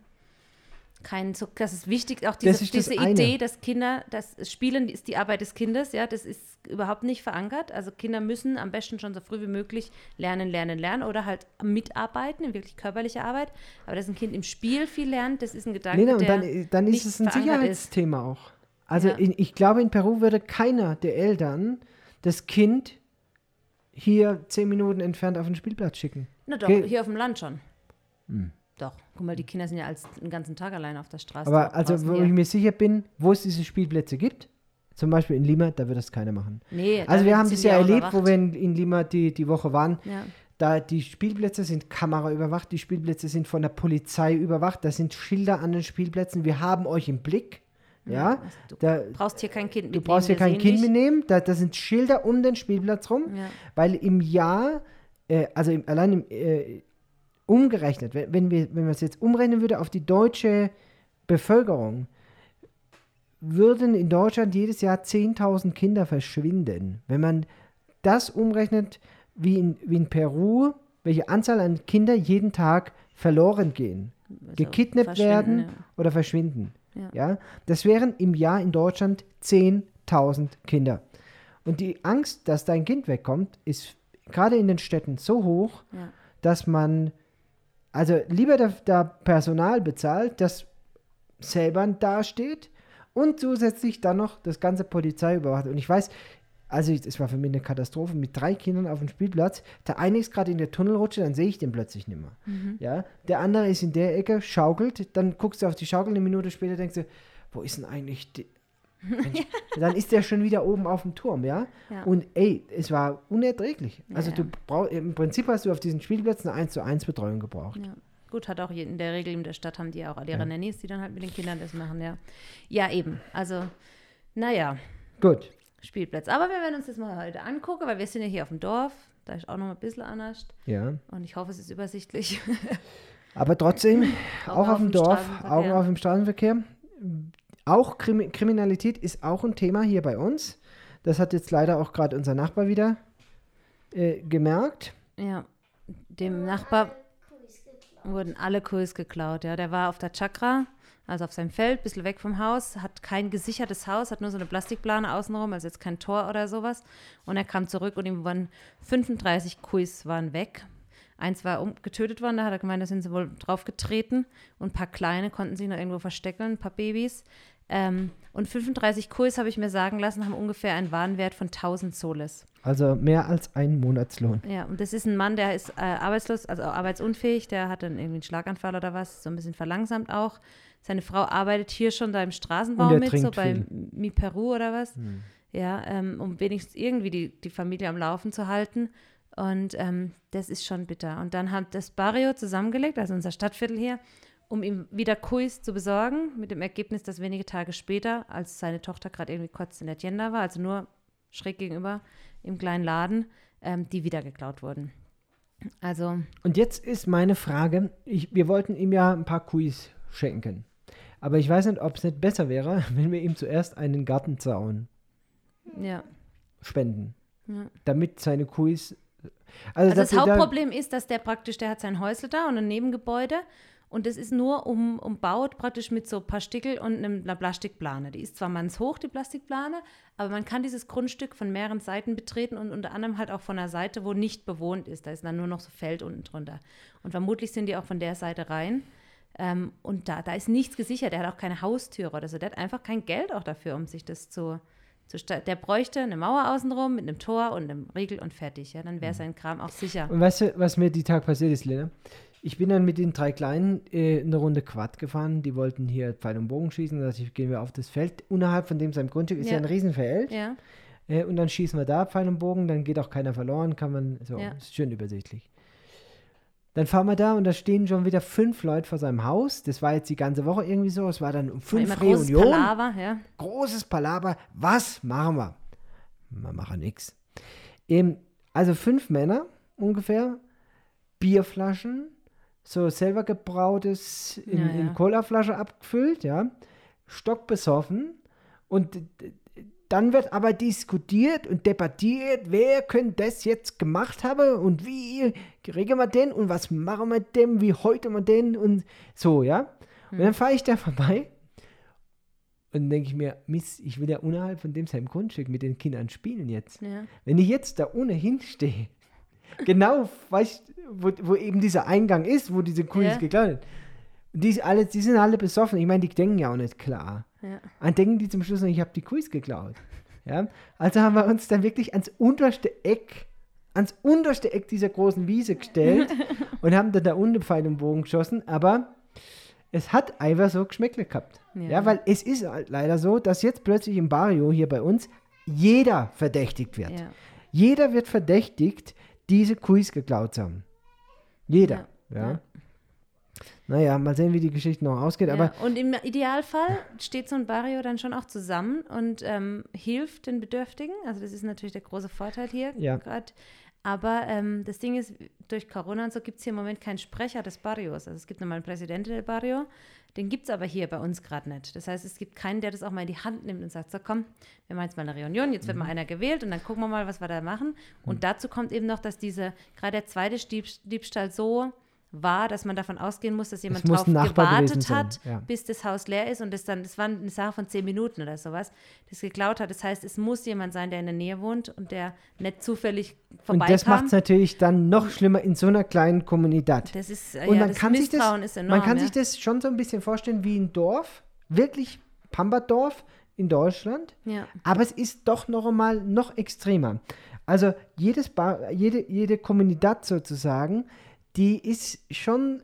Speaker 2: kein, so, das ist wichtig, auch diese,
Speaker 1: Das das
Speaker 2: diese
Speaker 1: eine.
Speaker 2: Idee, dass Kinder, das Spielen ist die Arbeit des Kindes, ja, das ist überhaupt nicht verankert. Also Kinder müssen am besten schon so früh wie möglich lernen, lernen, lernen oder halt mitarbeiten, in wirklich körperliche Arbeit. Aber dass ein Kind im Spiel viel lernt, das ist ein Gedanke,
Speaker 1: Lena, und
Speaker 2: der
Speaker 1: dann, dann ist es ein
Speaker 2: verankert ist.
Speaker 1: Sicherheitsthema auch. Also
Speaker 2: Ja.
Speaker 1: in, ich glaube, in Peru würde keiner der Eltern das Kind hier zehn Minuten entfernt auf den Spielplatz schicken.
Speaker 2: Na doch,
Speaker 1: Ge-
Speaker 2: hier auf dem Land schon. Doch, guck mal, die Kinder sind ja als den ganzen Tag alleine auf der Straße.
Speaker 1: Aber also, wo
Speaker 2: hier.
Speaker 1: ich mir sicher bin, wo es diese Spielplätze gibt, zum Beispiel in Lima, da wird das keiner machen.
Speaker 2: nee,
Speaker 1: Also wir haben das ja erlebt, wo
Speaker 2: überwacht.
Speaker 1: wir in, in Lima die, die Woche waren.
Speaker 2: Ja.
Speaker 1: Da die Spielplätze sind kameraüberwacht, die Spielplätze sind von der Polizei überwacht, da sind Schilder an den Spielplätzen. Wir haben euch im Blick. Ja,
Speaker 2: also du
Speaker 1: da,
Speaker 2: brauchst hier kein Kind
Speaker 1: du
Speaker 2: mitnehmen,
Speaker 1: brauchst hier kein Kind mitnehmen. Da, da sind Schilder um den Spielplatz rum,
Speaker 2: Ja.
Speaker 1: weil im Jahr, äh, also im, allein im, äh, umgerechnet, wenn, wenn wir wenn man es jetzt umrechnen würde auf die deutsche Bevölkerung, würden in Deutschland jedes Jahr 10.000 Kinder verschwinden. Wenn man das umrechnet, wie in, wie in Peru, welche Anzahl an Kindern jeden Tag verloren gehen,
Speaker 2: Also
Speaker 1: gekidnappt werden
Speaker 2: ja.
Speaker 1: oder verschwinden.
Speaker 2: Ja.
Speaker 1: Ja. das wären im Jahr in Deutschland 10.000 Kinder. Und die Angst, dass dein Kind wegkommt, ist gerade in den Städten so hoch,
Speaker 2: Ja.
Speaker 1: dass man also lieber da, da Personal bezahlt, das selber dasteht und zusätzlich dann noch das ganze Polizei überwacht. Und ich weiß, also es war für mich eine Katastrophe mit drei Kindern auf dem Spielplatz. Der eine ist gerade in der Tunnelrutsche, dann sehe ich den plötzlich nicht mehr. Ja, der andere ist in der Ecke, schaukelt, dann guckst du auf die Schaukel, eine Minute später denkst du, wo ist denn eigentlich die, Mensch, dann ist der schon wieder oben auf dem Turm, ja?
Speaker 2: Ja.
Speaker 1: Und ey, es war unerträglich. Also
Speaker 2: Ja,
Speaker 1: du
Speaker 2: ja.
Speaker 1: brauchst, im Prinzip hast du auf diesen Spielplätzen eine 1 zu 1 Betreuung gebraucht.
Speaker 2: Ja. Gut, hat auch in der Regel in der Stadt haben die auch alle ihre Nannies, die dann halt mit den Kindern das machen, ja. Ja, eben. Also, naja,
Speaker 1: Gut.
Speaker 2: Spielplatz. Aber wir werden uns das mal heute angucken, weil wir sind ja hier auf dem Dorf. Da ist auch noch mal ein bisschen anders.
Speaker 1: Ja.
Speaker 2: Und ich hoffe, es ist übersichtlich.
Speaker 1: Aber trotzdem, auch,
Speaker 2: Auch
Speaker 1: auf
Speaker 2: auf
Speaker 1: dem Dorf, auch auf dem Straßenverkehr. Auch Krimi Kriminalität ist auch ein Thema hier bei uns. Das hat jetzt leider auch gerade unser Nachbar wieder äh, gemerkt.
Speaker 2: ja, dem Nachbar wurden alle Kuis geklaut. Ja, der war auf der Chakra, also auf seinem Feld, ein bisschen weg vom Haus, hat kein gesichertes Haus, hat nur so eine Plastikplane außenrum, also jetzt kein Tor oder sowas. Und er kam zurück und ihm waren 35 Kuis waren weg. Eins war um, getötet worden, da hat er gemeint, da sind sie wohl draufgetreten. Und ein paar kleine konnten sich noch irgendwo verstecken, ein paar Babys. Ähm, und 35 Kuis, habe ich mir sagen lassen, haben ungefähr einen Warenwert von 1000 Soles.
Speaker 1: Also mehr als ein Monatslohn.
Speaker 2: Ja, und das ist ein Mann, der ist äh, arbeitslos, also arbeitsunfähig, der hat dann irgendwie einen Schlaganfall oder was, so ein bisschen verlangsamt auch. Seine Frau arbeitet hier schon da im Straßenbau mit, so bei
Speaker 1: viel.
Speaker 2: Mi Peru oder was. Ja, ähm, um wenigstens irgendwie die, die Familie am Laufen zu halten. Und ähm, das ist schon bitter. Und dann hat das Barrio zusammengelegt, also unser Stadtviertel hier, um ihm wieder Kuis zu besorgen, mit dem Ergebnis, dass wenige Tage später, als seine Tochter gerade irgendwie kurz in der Tienda war, also nur schräg gegenüber im kleinen Laden, ähm, die wieder geklaut wurden. Also,
Speaker 1: Und jetzt ist meine Frage, ich, wir wollten ihm ja ein paar Kuis schenken. Aber ich weiß nicht, ob es nicht besser wäre, wenn wir ihm zuerst einen Gartenzaun
Speaker 2: ja.
Speaker 1: spenden.
Speaker 2: Ja.
Speaker 1: Damit seine Kuis. Also,
Speaker 2: Also das
Speaker 1: wir da-
Speaker 2: Hauptproblem ist, dass der praktisch, der hat sein Häusle da und ein Nebengebäude und das ist nur um, umbaut praktisch mit so ein paar Stickel und einer Plastikplane. Die ist zwar mannshoch, die Plastikplane, aber man kann dieses Grundstück von mehreren Seiten betreten und unter anderem halt auch von der Seite, wo nicht bewohnt ist. Da ist dann nur noch so Feld unten drunter. Und vermutlich sind die auch von der Seite rein. Ähm, und da, da ist nichts gesichert. Der hat auch keine Haustüre oder so. Der hat einfach kein Geld auch dafür, um sich das zu, Der bräuchte eine Mauer außenrum mit einem Tor und einem Riegel und fertig. Ja, dann wäre sein Kram auch sicher.
Speaker 1: Und weißt du, was mir die Tag passiert ist, Lena? Ich bin dann mit den drei Kleinen äh, eine Runde Quad gefahren. Die wollten hier Pfeil und Bogen schießen. Da dachte ich, gehen wir auf das Feld. Unterhalb von dem seinem Grundstück ist ja,
Speaker 2: Ja.
Speaker 1: ein Riesenfeld.
Speaker 2: Ja,
Speaker 1: Äh, und dann schießen wir da Pfeil und Bogen. Dann geht auch keiner verloren. Kann man, so,
Speaker 2: Ja.
Speaker 1: ist schön übersichtlich. Dann fahren wir da und da stehen schon wieder fünf Leute vor seinem Haus. Das war jetzt die ganze Woche irgendwie so. Es war dann um fünf
Speaker 2: immer großes
Speaker 1: Reunion.
Speaker 2: Palaver, ja.
Speaker 1: großes Palaber. Was machen wir? Wir machen nichts. Ähm, also fünf Männer ungefähr, Bierflaschen, so selber gebrautes in,
Speaker 2: Ja, ja.
Speaker 1: in Colaflasche abgefüllt, ja, stockbesoffen und dann wird aber diskutiert und debattiert, wer könnte das jetzt gemacht haben und wie regeln wir den und was machen wir dem, wie heute wir den und so, ja. Und dann fahre ich da vorbei und denke ich mir, Mist, ich will ja unterhalb von dem seinem Grundstück mit den Kindern spielen jetzt.
Speaker 2: ja.
Speaker 1: Wenn ich jetzt da ohnehin stehe, genau, weißt, wo, wo eben dieser Eingang ist, wo diese Kuh
Speaker 2: Ja.
Speaker 1: ist geklaut wird, die, alle, die sind alle besoffen. Ich meine, die denken ja auch nicht klar.
Speaker 2: Ja.
Speaker 1: Dann denken die zum Schluss noch, ich habe die Quiz geklaut. Ja? Also haben wir uns dann wirklich ans unterste Eck, ans unterste Eck dieser großen Wiese gestellt und haben dann da unten Pfeil und Bogen geschossen, aber es hat einfach so Geschmäckle gehabt. Ja.
Speaker 2: Ja.
Speaker 1: weil es ist halt leider so, dass jetzt plötzlich im Barrio hier bei uns jeder verdächtigt wird.
Speaker 2: Ja.
Speaker 1: Jeder wird verdächtigt, diese Quiz geklaut haben. Jeder. Ja.
Speaker 2: Ja.
Speaker 1: ja. Naja, mal sehen, wie die Geschichte noch ausgeht. Aber
Speaker 2: ja. Und im Idealfall steht so ein Barrio dann schon auch zusammen und ähm, hilft den Bedürftigen. Also das ist natürlich der große Vorteil hier
Speaker 1: Ja.
Speaker 2: gerade. Aber ähm, das Ding ist, durch Corona und so gibt es hier im Moment keinen Sprecher des Barrios. Also es gibt nochmal einen Präsidenten del Barrio, den gibt es aber hier bei uns gerade nicht. Das heißt, es gibt keinen, der das auch mal in die Hand nimmt und sagt, so komm, wir machen jetzt mal eine Reunion, jetzt
Speaker 1: Mhm.
Speaker 2: wird mal einer gewählt und dann gucken wir mal, was wir da machen. Und dazu kommt eben noch, dass diese, gerade der zweite Dieb Diebstahl so war, dass man davon ausgehen muss, dass jemand drauf gewartet hat,
Speaker 1: ja.
Speaker 2: bis das Haus leer ist und das dann, das war eine Sache von zehn Minuten oder sowas, das geklaut hat. Das heißt, es muss jemand sein, der in der Nähe wohnt und der nicht zufällig
Speaker 1: und
Speaker 2: vorbeikam.
Speaker 1: das macht es natürlich dann noch schlimmer in so einer kleinen Kommunität.
Speaker 2: Das ist, äh,
Speaker 1: Und
Speaker 2: ja,
Speaker 1: man
Speaker 2: das
Speaker 1: kann, sich das,
Speaker 2: Misstrauen enorm.
Speaker 1: man kann
Speaker 2: ja.
Speaker 1: sich das schon so ein bisschen vorstellen wie ein Dorf, wirklich Pambadorf in Deutschland,
Speaker 2: Ja.
Speaker 1: aber es ist doch noch einmal noch extremer. Also jedes Bar, jede, jede Kommunität sozusagen, die ist schon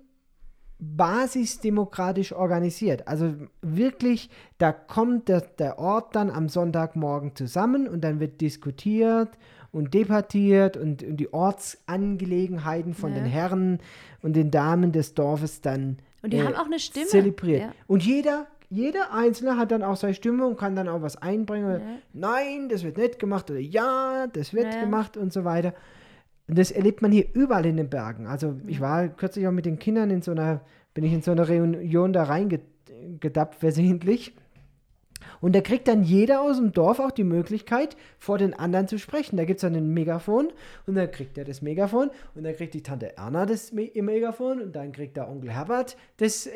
Speaker 1: basisdemokratisch organisiert. Also wirklich, da kommt der, der Ort dann am Sonntagmorgen zusammen und dann wird diskutiert und debattiert und, und die Ortsangelegenheiten von
Speaker 2: Ja.
Speaker 1: den Herren und den Damen des Dorfes dann
Speaker 2: Und die
Speaker 1: äh,
Speaker 2: haben auch eine Stimme.
Speaker 1: zelebriert.
Speaker 2: Ja.
Speaker 1: Und jeder, jeder Einzelne hat dann auch seine Stimme und kann dann auch was einbringen.
Speaker 2: Ja.
Speaker 1: Nein, das wird nicht gemacht oder ja, das wird gemacht und so weiter. Und das erlebt man hier überall in den Bergen. Also ich war kürzlich auch mit den Kindern in so einer, bin ich in so einer Reunion da reingedappt versehentlich. Und da kriegt dann jeder aus dem Dorf auch die Möglichkeit, vor den anderen zu sprechen. Da gibt es dann ein Megafon und dann kriegt er das Megafon und dann kriegt die Tante Erna das Me Megafon und dann kriegt der Onkel Herbert das äh,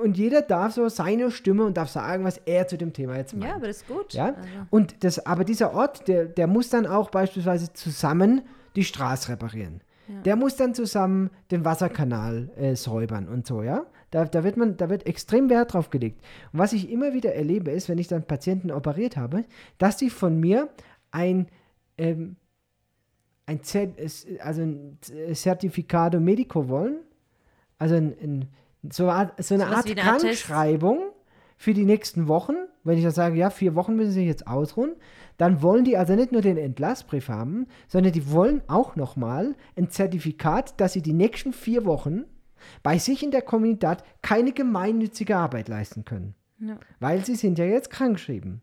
Speaker 1: und jeder darf so seine Stimme und darf sagen, was er zu dem Thema jetzt meint.
Speaker 2: ja, aber das ist gut.
Speaker 1: Ja?
Speaker 2: Also,
Speaker 1: Und das, aber dieser Ort, der, der muss dann auch beispielsweise zusammen die Straße reparieren. Der muss dann zusammen den Wasserkanal äh, säubern und so, ja. Da, da, wird man, da wird extrem Wert drauf gelegt. Und was ich immer wieder erlebe, ist, wenn ich dann Patienten operiert habe, dass die von mir ein, ähm, ein, Zert, es- also ein Certificado Medico wollen, also ein, ein, so, eine Art- so eine
Speaker 2: Sowas
Speaker 1: Art
Speaker 2: eine
Speaker 1: Krankschreibung für die nächsten Wochen. Wenn ich dann sage, ja, vier Wochen müssen Sie sich jetzt ausruhen, dann wollen die also nicht nur den Entlassbrief haben, sondern die wollen auch nochmal ein Zertifikat, dass sie die nächsten vier Wochen bei sich in der Kommunität keine gemeinnützige Arbeit leisten können.
Speaker 2: Ja.
Speaker 1: Weil sie sind ja jetzt krankgeschrieben.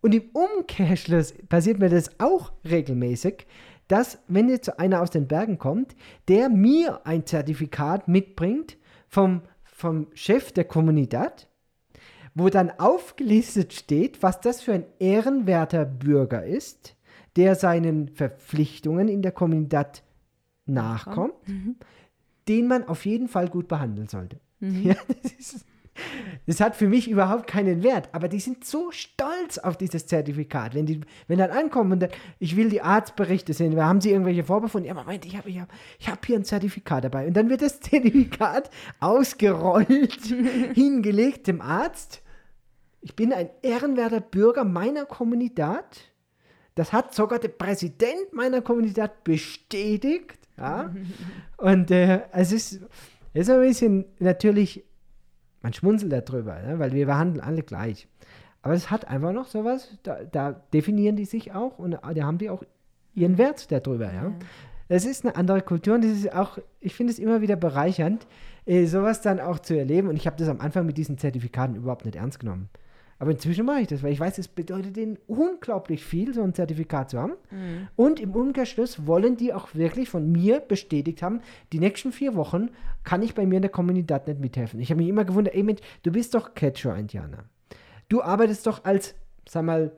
Speaker 1: Und im Umkehrschluss passiert mir das auch regelmäßig, dass, wenn jetzt einer aus den Bergen kommt, der mir ein Zertifikat mitbringt vom, vom Chef der Kommunität, wo dann aufgelistet steht, was das für ein ehrenwerter Bürger ist, der seinen Verpflichtungen in der Kommunität nachkommt, den man auf jeden Fall gut behandeln sollte. Ja, das, ist, das hat für mich überhaupt keinen Wert, aber die sind so stolz auf dieses Zertifikat. Wenn die wenn dann ankommen und dann, ich will die Arztberichte sehen, haben sie irgendwelche Vorbefunde? Ja, Moment, ich habe ich hab, ich hab hier ein Zertifikat dabei. Und dann wird das Zertifikat ausgerollt, hingelegt dem Arzt. Ich bin ein ehrenwerter Bürger meiner Kommunität. Das hat sogar der Präsident meiner Kommunität bestätigt. Ja? Und äh, es ist, ist ein bisschen natürlich, man schmunzelt darüber, ne? weil wir behandeln alle gleich. Aber es hat einfach noch sowas, da, da definieren die sich auch und da haben die auch ihren Wert darüber. Ja? Es ist eine andere Kultur und das ist auch, ich finde es immer wieder bereichernd, äh, sowas dann auch zu erleben. Und ich habe das am Anfang mit diesen Zertifikaten überhaupt nicht ernst genommen. Aber inzwischen mache ich das, weil ich weiß, es bedeutet denen unglaublich viel, so ein Zertifikat zu haben. Und im Umkehrschluss wollen die auch wirklich von mir bestätigt haben, die nächsten vier Wochen kann ich bei mir in der Kommunität nicht mithelfen. Ich habe mich immer gewundert, ey, Mensch, du bist doch Quechua-Indianer. Du arbeitest doch als, sag mal,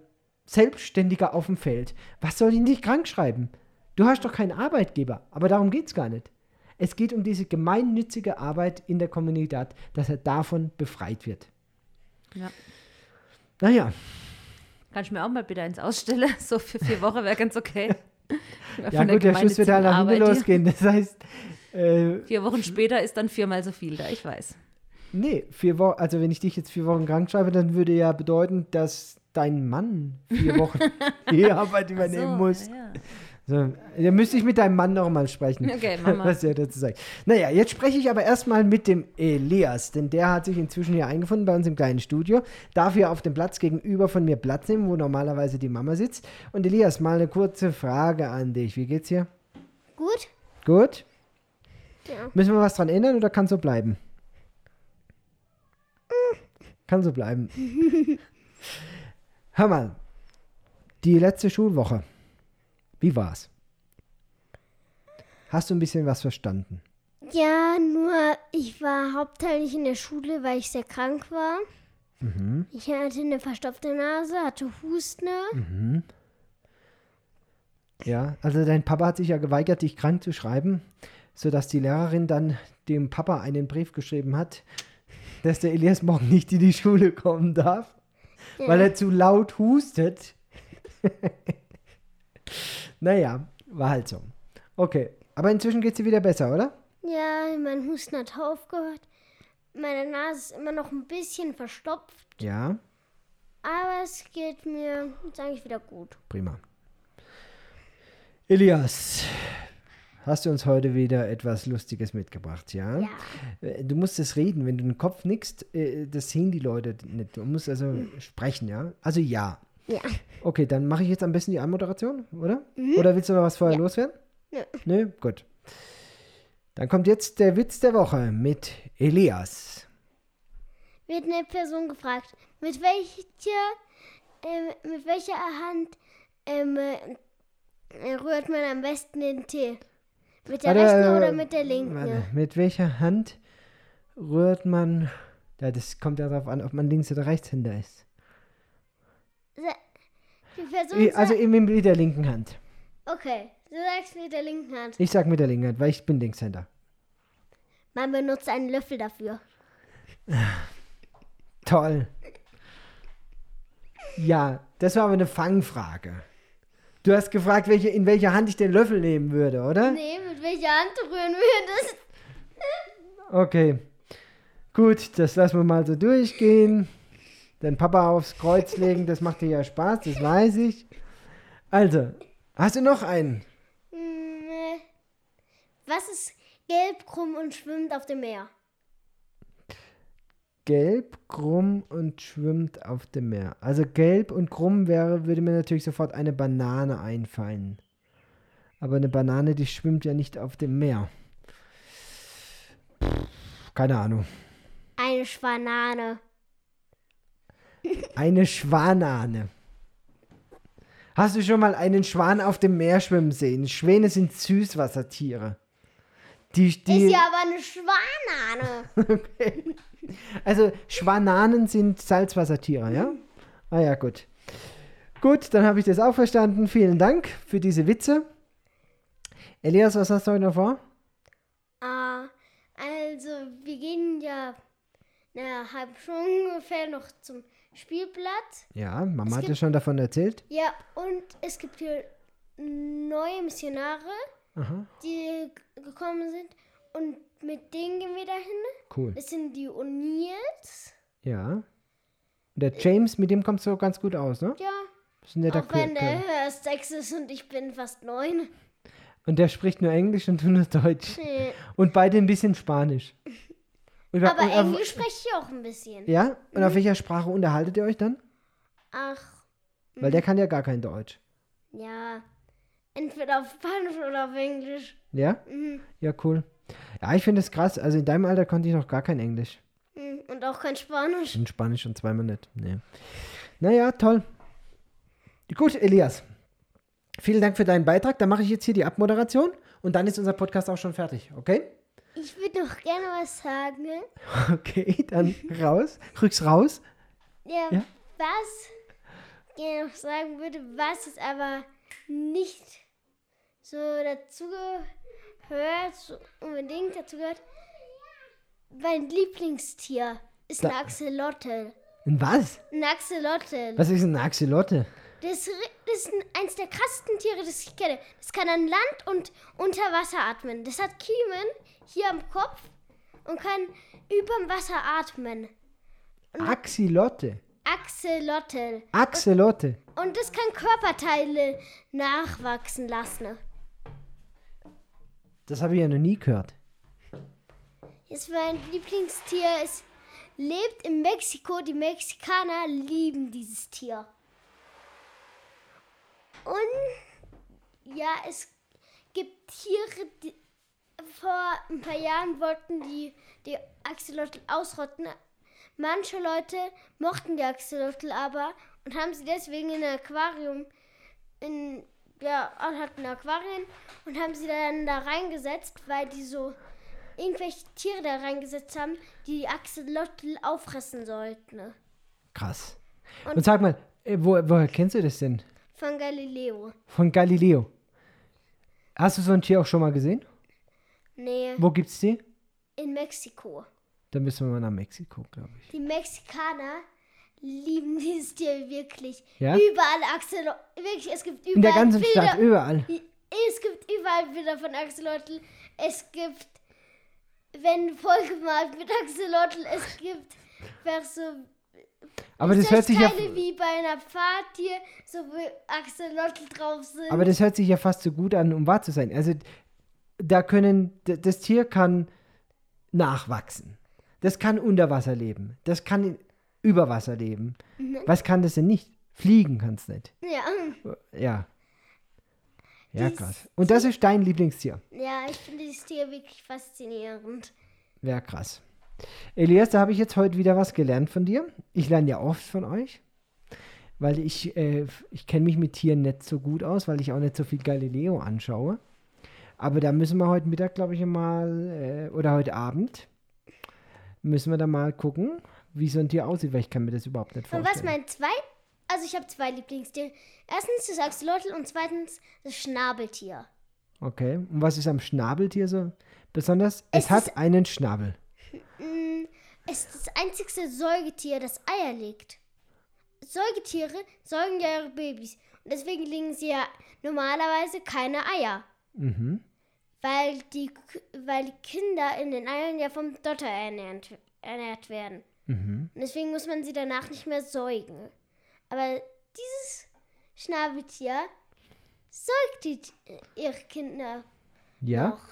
Speaker 1: Selbstständiger auf dem Feld. Was soll ihn dich krank schreiben? Du hast doch keinen Arbeitgeber. Aber darum geht es gar nicht. Es geht um diese gemeinnützige Arbeit in der Kommunität, dass er davon befreit wird.
Speaker 2: Ja.
Speaker 1: Naja,
Speaker 2: Kannst du mir auch mal bitte eins ausstellen? So für vier Wochen wäre ganz okay.
Speaker 1: ja gut, der Schuss wird halt nach hinten losgehen. Das heißt, äh,
Speaker 2: Vier Wochen später ist dann viermal so viel da, ich weiß.
Speaker 1: nee, vier Wochen, also wenn ich dich jetzt vier Wochen krank schreibe, dann würde ja bedeuten, dass dein Mann vier Wochen die Arbeit übernehmen
Speaker 2: So,
Speaker 1: muss.
Speaker 2: ja, ja.
Speaker 1: So, da müsste ich mit deinem Mann noch mal sprechen.
Speaker 2: Okay, Mama.
Speaker 1: Was er dazu sagt. Naja, jetzt spreche ich aber erstmal mit dem Elias, denn der hat sich inzwischen hier eingefunden bei uns im kleinen Studio. Darf hier auf dem Platz gegenüber von mir Platz nehmen, wo normalerweise die Mama sitzt. Und Elias, mal eine kurze Frage an dich. Wie geht's dir?
Speaker 3: Gut?
Speaker 1: Gut.
Speaker 3: Ja.
Speaker 1: Müssen wir was dran ändern oder kann so bleiben? Kann so bleiben. Hör mal, die letzte Schulwoche, wie war's? Hast du ein bisschen was verstanden?
Speaker 3: Ja, nur ich war hauptsächlich in der Schule, weil ich sehr krank war. Ich hatte eine verstopfte Nase, hatte Husten.
Speaker 1: Ja, also dein Papa hat sich ja geweigert, dich krank zu schreiben, sodass die Lehrerin dann dem Papa einen Brief geschrieben hat, dass der Elias morgen nicht in die Schule kommen darf, weil er zu laut hustet. Naja, war halt so. Okay, aber inzwischen geht's dir wieder besser, oder?
Speaker 3: Ja, mein Husten hat aufgehört. Meine Nase ist immer noch ein bisschen verstopft,
Speaker 1: Ja,
Speaker 3: aber es geht mir jetzt eigentlich wieder gut.
Speaker 1: prima. Elias, hast du uns heute wieder etwas Lustiges mitgebracht, ja?
Speaker 3: Ja.
Speaker 1: Äh, Du musst es reden, wenn du den Kopf nickst, äh, das sehen die Leute nicht. Du musst also sprechen, ja? Also ja.
Speaker 3: Ja.
Speaker 1: Okay, dann mache ich jetzt am besten die Anmoderation, oder? Oder willst du noch was vorher loswerden?
Speaker 3: Nö.
Speaker 1: Nö, gut. Dann kommt jetzt der Witz der Woche mit Elias.
Speaker 3: Wird eine Person gefragt, mit welcher, ähm, mit welcher Hand ähm, äh, rührt man am besten den Tee? Mit der
Speaker 1: Warte,
Speaker 3: rechten
Speaker 1: äh,
Speaker 3: oder mit der linken?
Speaker 1: Warte, mit welcher Hand rührt man. Ja, das kommt ja darauf an, ob man Links- oder Rechtshänder ist.
Speaker 3: Die Person
Speaker 1: Also eben mit der linken Hand.
Speaker 3: okay, du sagst mit der linken Hand.
Speaker 1: Ich sag mit der linken Hand, weil ich bin Linkshänder.
Speaker 3: Man benutzt einen Löffel dafür.
Speaker 1: Toll. Ja, das war aber eine Fangfrage. Du hast gefragt, welche, in welcher Hand ich den Löffel nehmen würde, oder?
Speaker 3: Nee, mit welcher Hand du rühren würdest?
Speaker 1: Okay. Gut, das lassen wir mal so durchgehen. Den Papa aufs Kreuz legen, das macht dir ja Spaß, das weiß ich. Also, hast du noch einen?
Speaker 3: Was ist gelb, krumm und schwimmt auf dem Meer?
Speaker 1: Gelb, krumm und schwimmt auf dem Meer. Also gelb und krumm wäre, würde mir natürlich sofort eine Banane einfallen. Aber eine Banane, die schwimmt ja nicht auf dem Meer. Pff, Keine Ahnung.
Speaker 3: Eine Schwanane.
Speaker 1: Eine Schwanane. Hast du schon mal einen Schwan auf dem Meer schwimmen sehen? Schwäne sind Süßwassertiere. Die, die,
Speaker 3: Ist ja aber eine Schwanane.
Speaker 1: Okay. Also Schwananen sind Salzwassertiere, ja? Ah ja, gut. Gut, dann habe ich das auch verstanden. Vielen Dank für diese Witze. Elias, was hast du heute noch vor?
Speaker 3: Ah, also, wir gehen ja eine halbe Stunde ungefähr noch zum Spielplatz.
Speaker 1: Ja, Mama hat ja schon davon erzählt.
Speaker 3: Ja, und es gibt hier neue Missionare,
Speaker 1: Aha,
Speaker 3: die gekommen sind. Und mit denen gehen wir dahin.
Speaker 1: cool.
Speaker 3: Das sind die O'Neills.
Speaker 1: Ja. Und der James, mit dem kommst du ganz gut aus, ne?
Speaker 3: Ja,
Speaker 1: ist ein netter
Speaker 3: auch wenn
Speaker 1: Kerl.
Speaker 3: der erst sechs ist und ich bin fast neun.
Speaker 1: Und der spricht nur Englisch und du nur Deutsch.
Speaker 3: Nee.
Speaker 1: Und beide ein bisschen Spanisch. Und,
Speaker 3: Aber
Speaker 1: und, auf-
Speaker 3: Englisch spreche ich auch ein bisschen.
Speaker 1: Ja? Und auf welcher Sprache unterhaltet ihr euch dann?
Speaker 3: Ach,
Speaker 1: Weil der kann ja gar kein Deutsch.
Speaker 3: ja. Entweder auf Spanisch oder auf Englisch.
Speaker 1: Ja?
Speaker 3: Mhm.
Speaker 1: Ja, cool. Ja, ich finde es krass. Also in deinem Alter konnte ich noch gar kein Englisch.
Speaker 3: Mhm. Und auch kein Spanisch.
Speaker 1: Und Spanisch schon zweimal nicht. Nee. Naja, toll. Gut, Elias. Vielen Dank für deinen Beitrag. Dann mache ich jetzt hier die Abmoderation und dann ist unser Podcast auch schon fertig, okay?
Speaker 3: Ich würde noch gerne was sagen.
Speaker 1: Okay, dann raus. Rück's raus.
Speaker 3: Ja,
Speaker 1: Ja?
Speaker 3: was ich gerne noch sagen würde, was es aber nicht so dazu gehört, so unbedingt dazu gehört. Mein Lieblingstier ist
Speaker 1: Da-
Speaker 3: eine Axolotl.
Speaker 1: Ein was?
Speaker 3: Ein Axolotl.
Speaker 1: Was ist eine Axolotte?
Speaker 3: Das, das ist ein- eins der krassesten Tiere, das ich kenne. Das kann an Land und unter Wasser atmen. Das hat Kiemen hier am Kopf und kann überm Wasser atmen.
Speaker 1: Axilotte.
Speaker 3: Axolotl.
Speaker 1: Axolotte.
Speaker 3: Und es kann Körperteile nachwachsen lassen.
Speaker 1: Das habe ich ja noch nie gehört.
Speaker 3: Ist mein Lieblingstier. Es lebt in Mexiko. Die Mexikaner lieben dieses Tier. Und ja, es gibt Tiere, die vor ein paar Jahren wollten die die Axolotl ausrotten. Manche Leute mochten die Axolotl aber und haben sie deswegen in ein Aquarium in ja, hatten Aquarien und haben sie dann da reingesetzt, weil die so irgendwelche Tiere da reingesetzt haben, die die Axolotl auffressen sollten.
Speaker 1: Krass. Und,
Speaker 3: Und-
Speaker 1: sag mal, äh, wo, woher kennst du das denn?
Speaker 3: Von Galileo.
Speaker 1: Von Galileo. Hast du so ein Tier auch schon mal gesehen?
Speaker 3: Nee,
Speaker 1: Wo gibt's die?
Speaker 3: in Mexiko.
Speaker 1: Dann müssen wir mal nach Mexiko, glaube ich.
Speaker 3: Die Mexikaner lieben dieses Tier wirklich.
Speaker 1: Ja?
Speaker 3: Überall Axolotl. Wirklich, es gibt überall
Speaker 1: In der ganzen
Speaker 3: Bilder.
Speaker 1: Stadt, überall.
Speaker 3: Es gibt überall Bilder von Axolotl. Es gibt, wenn vollgemalt mit Axolotl, es gibt einfach so
Speaker 1: Aber das hört sich ja,
Speaker 3: Teile wie bei einer Party, so wo Axolotl drauf sind.
Speaker 1: aber das hört sich ja fast so gut an, um wahr zu sein. Also da können, das Tier kann nachwachsen. Das kann unter Wasser leben. Das kann über Wasser leben. Was kann das denn nicht? Fliegen kann es nicht.
Speaker 3: ja.
Speaker 1: Ja. Ja,
Speaker 3: Dies
Speaker 1: krass. Und das ist dein Lieblingstier.
Speaker 3: ja, ich finde dieses Tier wirklich faszinierend.
Speaker 1: Ja, krass. Elias, da habe ich jetzt heute wieder was gelernt von dir. Ich lerne ja oft von euch, weil ich, äh, ich kenne mich mit Tieren nicht so gut aus, weil ich auch nicht so viel Galileo anschaue. Aber da müssen wir heute Mittag, glaube ich, mal, äh, oder heute Abend, müssen wir da mal gucken, wie so ein Tier aussieht, weil ich kann mir das überhaupt nicht
Speaker 3: Und
Speaker 1: vorstellen.
Speaker 3: was mein zwei, also ich habe zwei Lieblingstiere. Erstens das Axolotl und zweitens das Schnabeltier.
Speaker 1: Okay, und was ist am Schnabeltier so besonders? Es,
Speaker 3: Es
Speaker 1: hat einen Schnabel.
Speaker 3: Mm, Es ist das einzigste Säugetier, das Eier legt. Säugetiere säugen ja ihre Babys. Und deswegen legen sie ja normalerweise keine Eier.
Speaker 1: Mhm.
Speaker 3: Weil die, weil die Kinder in den Eiern ja vom Dotter ernährt, ernährt werden.
Speaker 1: Mhm.
Speaker 3: Und deswegen muss man sie danach nicht mehr säugen. Aber dieses Schnabeltier säugt die, ihre Kinder
Speaker 1: Ja,
Speaker 3: noch.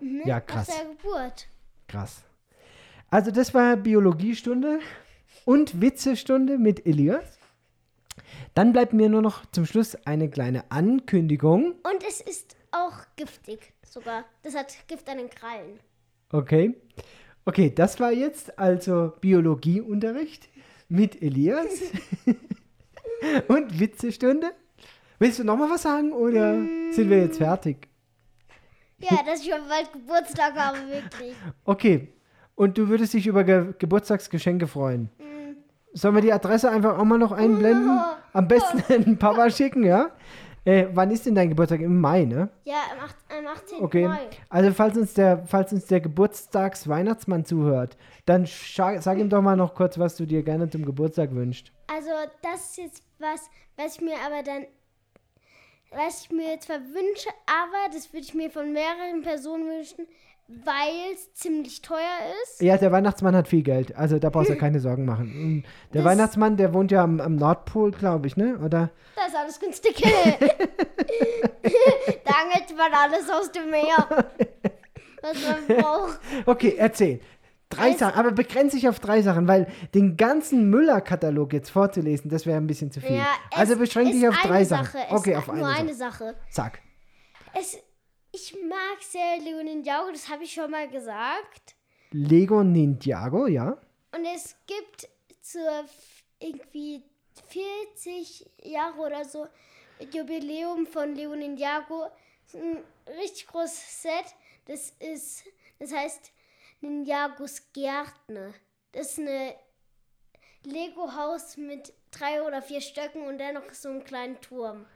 Speaker 3: Mhm,
Speaker 1: Ja,
Speaker 3: Nach
Speaker 1: krass.
Speaker 3: der Geburt.
Speaker 1: krass. Also das war Biologiestunde und Witzestunde mit Elias. Dann bleibt mir nur noch zum Schluss eine kleine Ankündigung.
Speaker 3: Und es ist auch giftig sogar. Das hat Gift an den Krallen.
Speaker 1: Okay. Okay, das war jetzt also Biologieunterricht mit Elias und Witzestunde. Willst du noch mal was sagen oder sind wir jetzt fertig?
Speaker 3: Ja, dass ich schon bald Geburtstag habe, wirklich.
Speaker 1: Okay. Und du würdest dich über Ge Geburtstagsgeschenke freuen. Sollen wir die Adresse einfach auch mal noch einblenden? Am besten den Papa schicken, ja? Äh, wann ist denn dein Geburtstag? Im Mai, ne?
Speaker 3: Ja, am, acht- am 18.
Speaker 1: Okay.
Speaker 3: Mai.
Speaker 1: Also falls uns der, falls uns der Geburtstags-Weihnachtsmann zuhört, dann sag ihm doch mal noch kurz, was du dir gerne zum Geburtstag wünschst.
Speaker 3: Also, das ist jetzt was, was ich mir aber dann, was ich mir jetzt verwünsche, aber das würde ich mir von mehreren Personen wünschen, weil es ziemlich teuer ist.
Speaker 1: Ja, der Weihnachtsmann hat viel Geld, also da brauchst du keine Sorgen machen. Der
Speaker 3: Das-
Speaker 1: Weihnachtsmann, der wohnt ja am, am Nordpol, glaube ich, ne? Oder?
Speaker 3: Das ist alles günstig. da angelt man alles aus dem Meer. Was man braucht.
Speaker 1: Okay, erzähl. Drei Sachen, aber begrenze dich auf drei Sachen, weil den ganzen Müller-Katalog jetzt vorzulesen, das wäre ein bisschen zu viel.
Speaker 3: Ja,
Speaker 1: also beschränk dich
Speaker 3: ist
Speaker 1: auf drei
Speaker 3: eine
Speaker 1: Sachen.
Speaker 3: Sache.
Speaker 1: Okay,
Speaker 3: ist
Speaker 1: auf
Speaker 3: nur
Speaker 1: eine,
Speaker 3: eine
Speaker 1: Sache.
Speaker 3: Sache.
Speaker 1: Sag.
Speaker 3: Es, ich mag sehr Leo Ninjago, das habe ich schon mal gesagt.
Speaker 1: Lego Ninjago, ja.
Speaker 3: Und es gibt zur irgendwie 40 Jahre oder so Jubiläum von Leo Ninjago ein richtig großes Set. Das ist, das heißt Ninjagos Gärtner. Das ist eine Lego-Haus mit drei oder vier Stöcken und dann noch so einen kleinen Turm.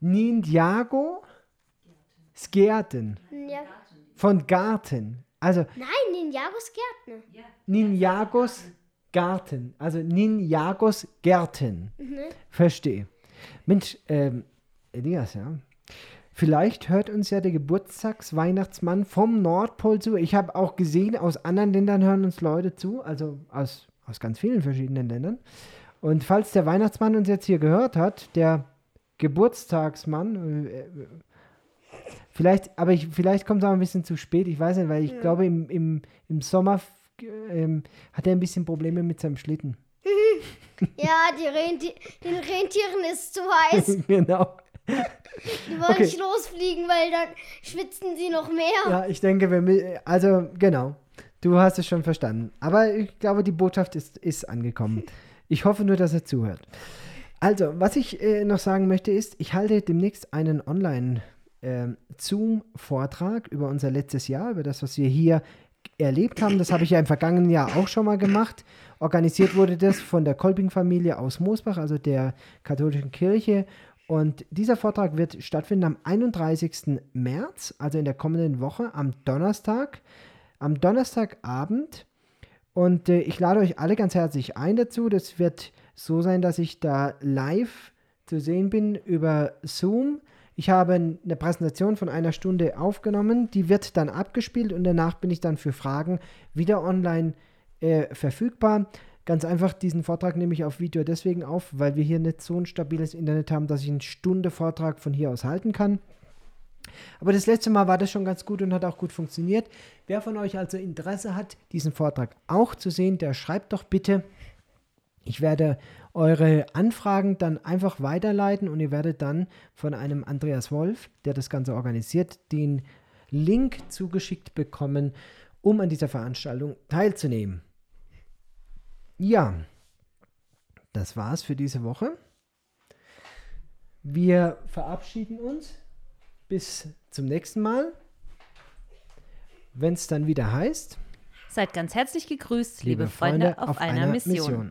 Speaker 1: Ninjago Skärten.
Speaker 3: Ja.
Speaker 1: Von Garten. Also
Speaker 3: Nein, Ninjagos Gärtner.
Speaker 1: Ninjagos Garten. Also Ninjagos Gärten. Verstehe. Mensch, ähm, Elias, ja. Vielleicht hört uns ja der Geburtstagsweihnachtsmann vom Nordpol zu. Ich habe auch gesehen, aus anderen Ländern hören uns Leute zu, also aus, aus ganz vielen verschiedenen Ländern. Und falls der Weihnachtsmann uns jetzt hier gehört hat, der Geburtstagsmann, äh, äh, vielleicht, aber ich, vielleicht kommt es auch ein bisschen zu spät, ich weiß nicht, weil ich glaube, im, im, im Sommer ähm, hat er ein bisschen Probleme mit seinem Schlitten.
Speaker 3: Ja, die Renti den Rentieren ist zu heiß.
Speaker 1: genau.
Speaker 3: Die wollen
Speaker 1: Okay.
Speaker 3: nicht losfliegen, weil dann schwitzen sie noch mehr.
Speaker 1: Ja, ich denke, wir, also genau, du hast es schon verstanden. Aber ich glaube, die Botschaft ist, ist angekommen. Ich hoffe nur, dass er zuhört. Also, was ich äh, noch sagen möchte ist, ich halte demnächst einen Online-Zoom-Vortrag über unser letztes Jahr, über das, was wir hier erlebt haben. Das habe ich ja im vergangenen Jahr auch schon mal gemacht. Organisiert wurde das von der Kolping-Familie aus Moosbach, also der katholischen Kirche. Und dieser Vortrag wird stattfinden am 31. März, also in der kommenden Woche, am Donnerstag. Am Donnerstagabend. Und äh, ich lade euch alle ganz herzlich ein dazu. Das wird so sein, dass ich da live zu sehen bin über Zoom. Ich habe eine Präsentation von einer Stunde aufgenommen, die wird dann abgespielt und danach bin ich dann für Fragen wieder online äh, verfügbar. Ganz einfach, diesen Vortrag nehme ich auf Video deswegen auf, weil wir hier nicht so ein stabiles Internet haben, dass ich eine Stunde Vortrag von hier aus halten kann. Aber das letzte Mal war das schon ganz gut und hat auch gut funktioniert. Wer von euch also Interesse hat, diesen Vortrag auch zu sehen, der schreibt doch bitte. Ich werde eure Anfragen dann einfach weiterleiten und ihr werdet dann von einem Andreas Wolf, der das Ganze organisiert, den Link zugeschickt bekommen, um an dieser Veranstaltung teilzunehmen. Ja, das war's für diese Woche. Wir verabschieden uns bis zum nächsten Mal, wenn es dann wieder heißt,
Speaker 2: Seid ganz herzlich gegrüßt, liebe, Freunde, auf, einer, Mission.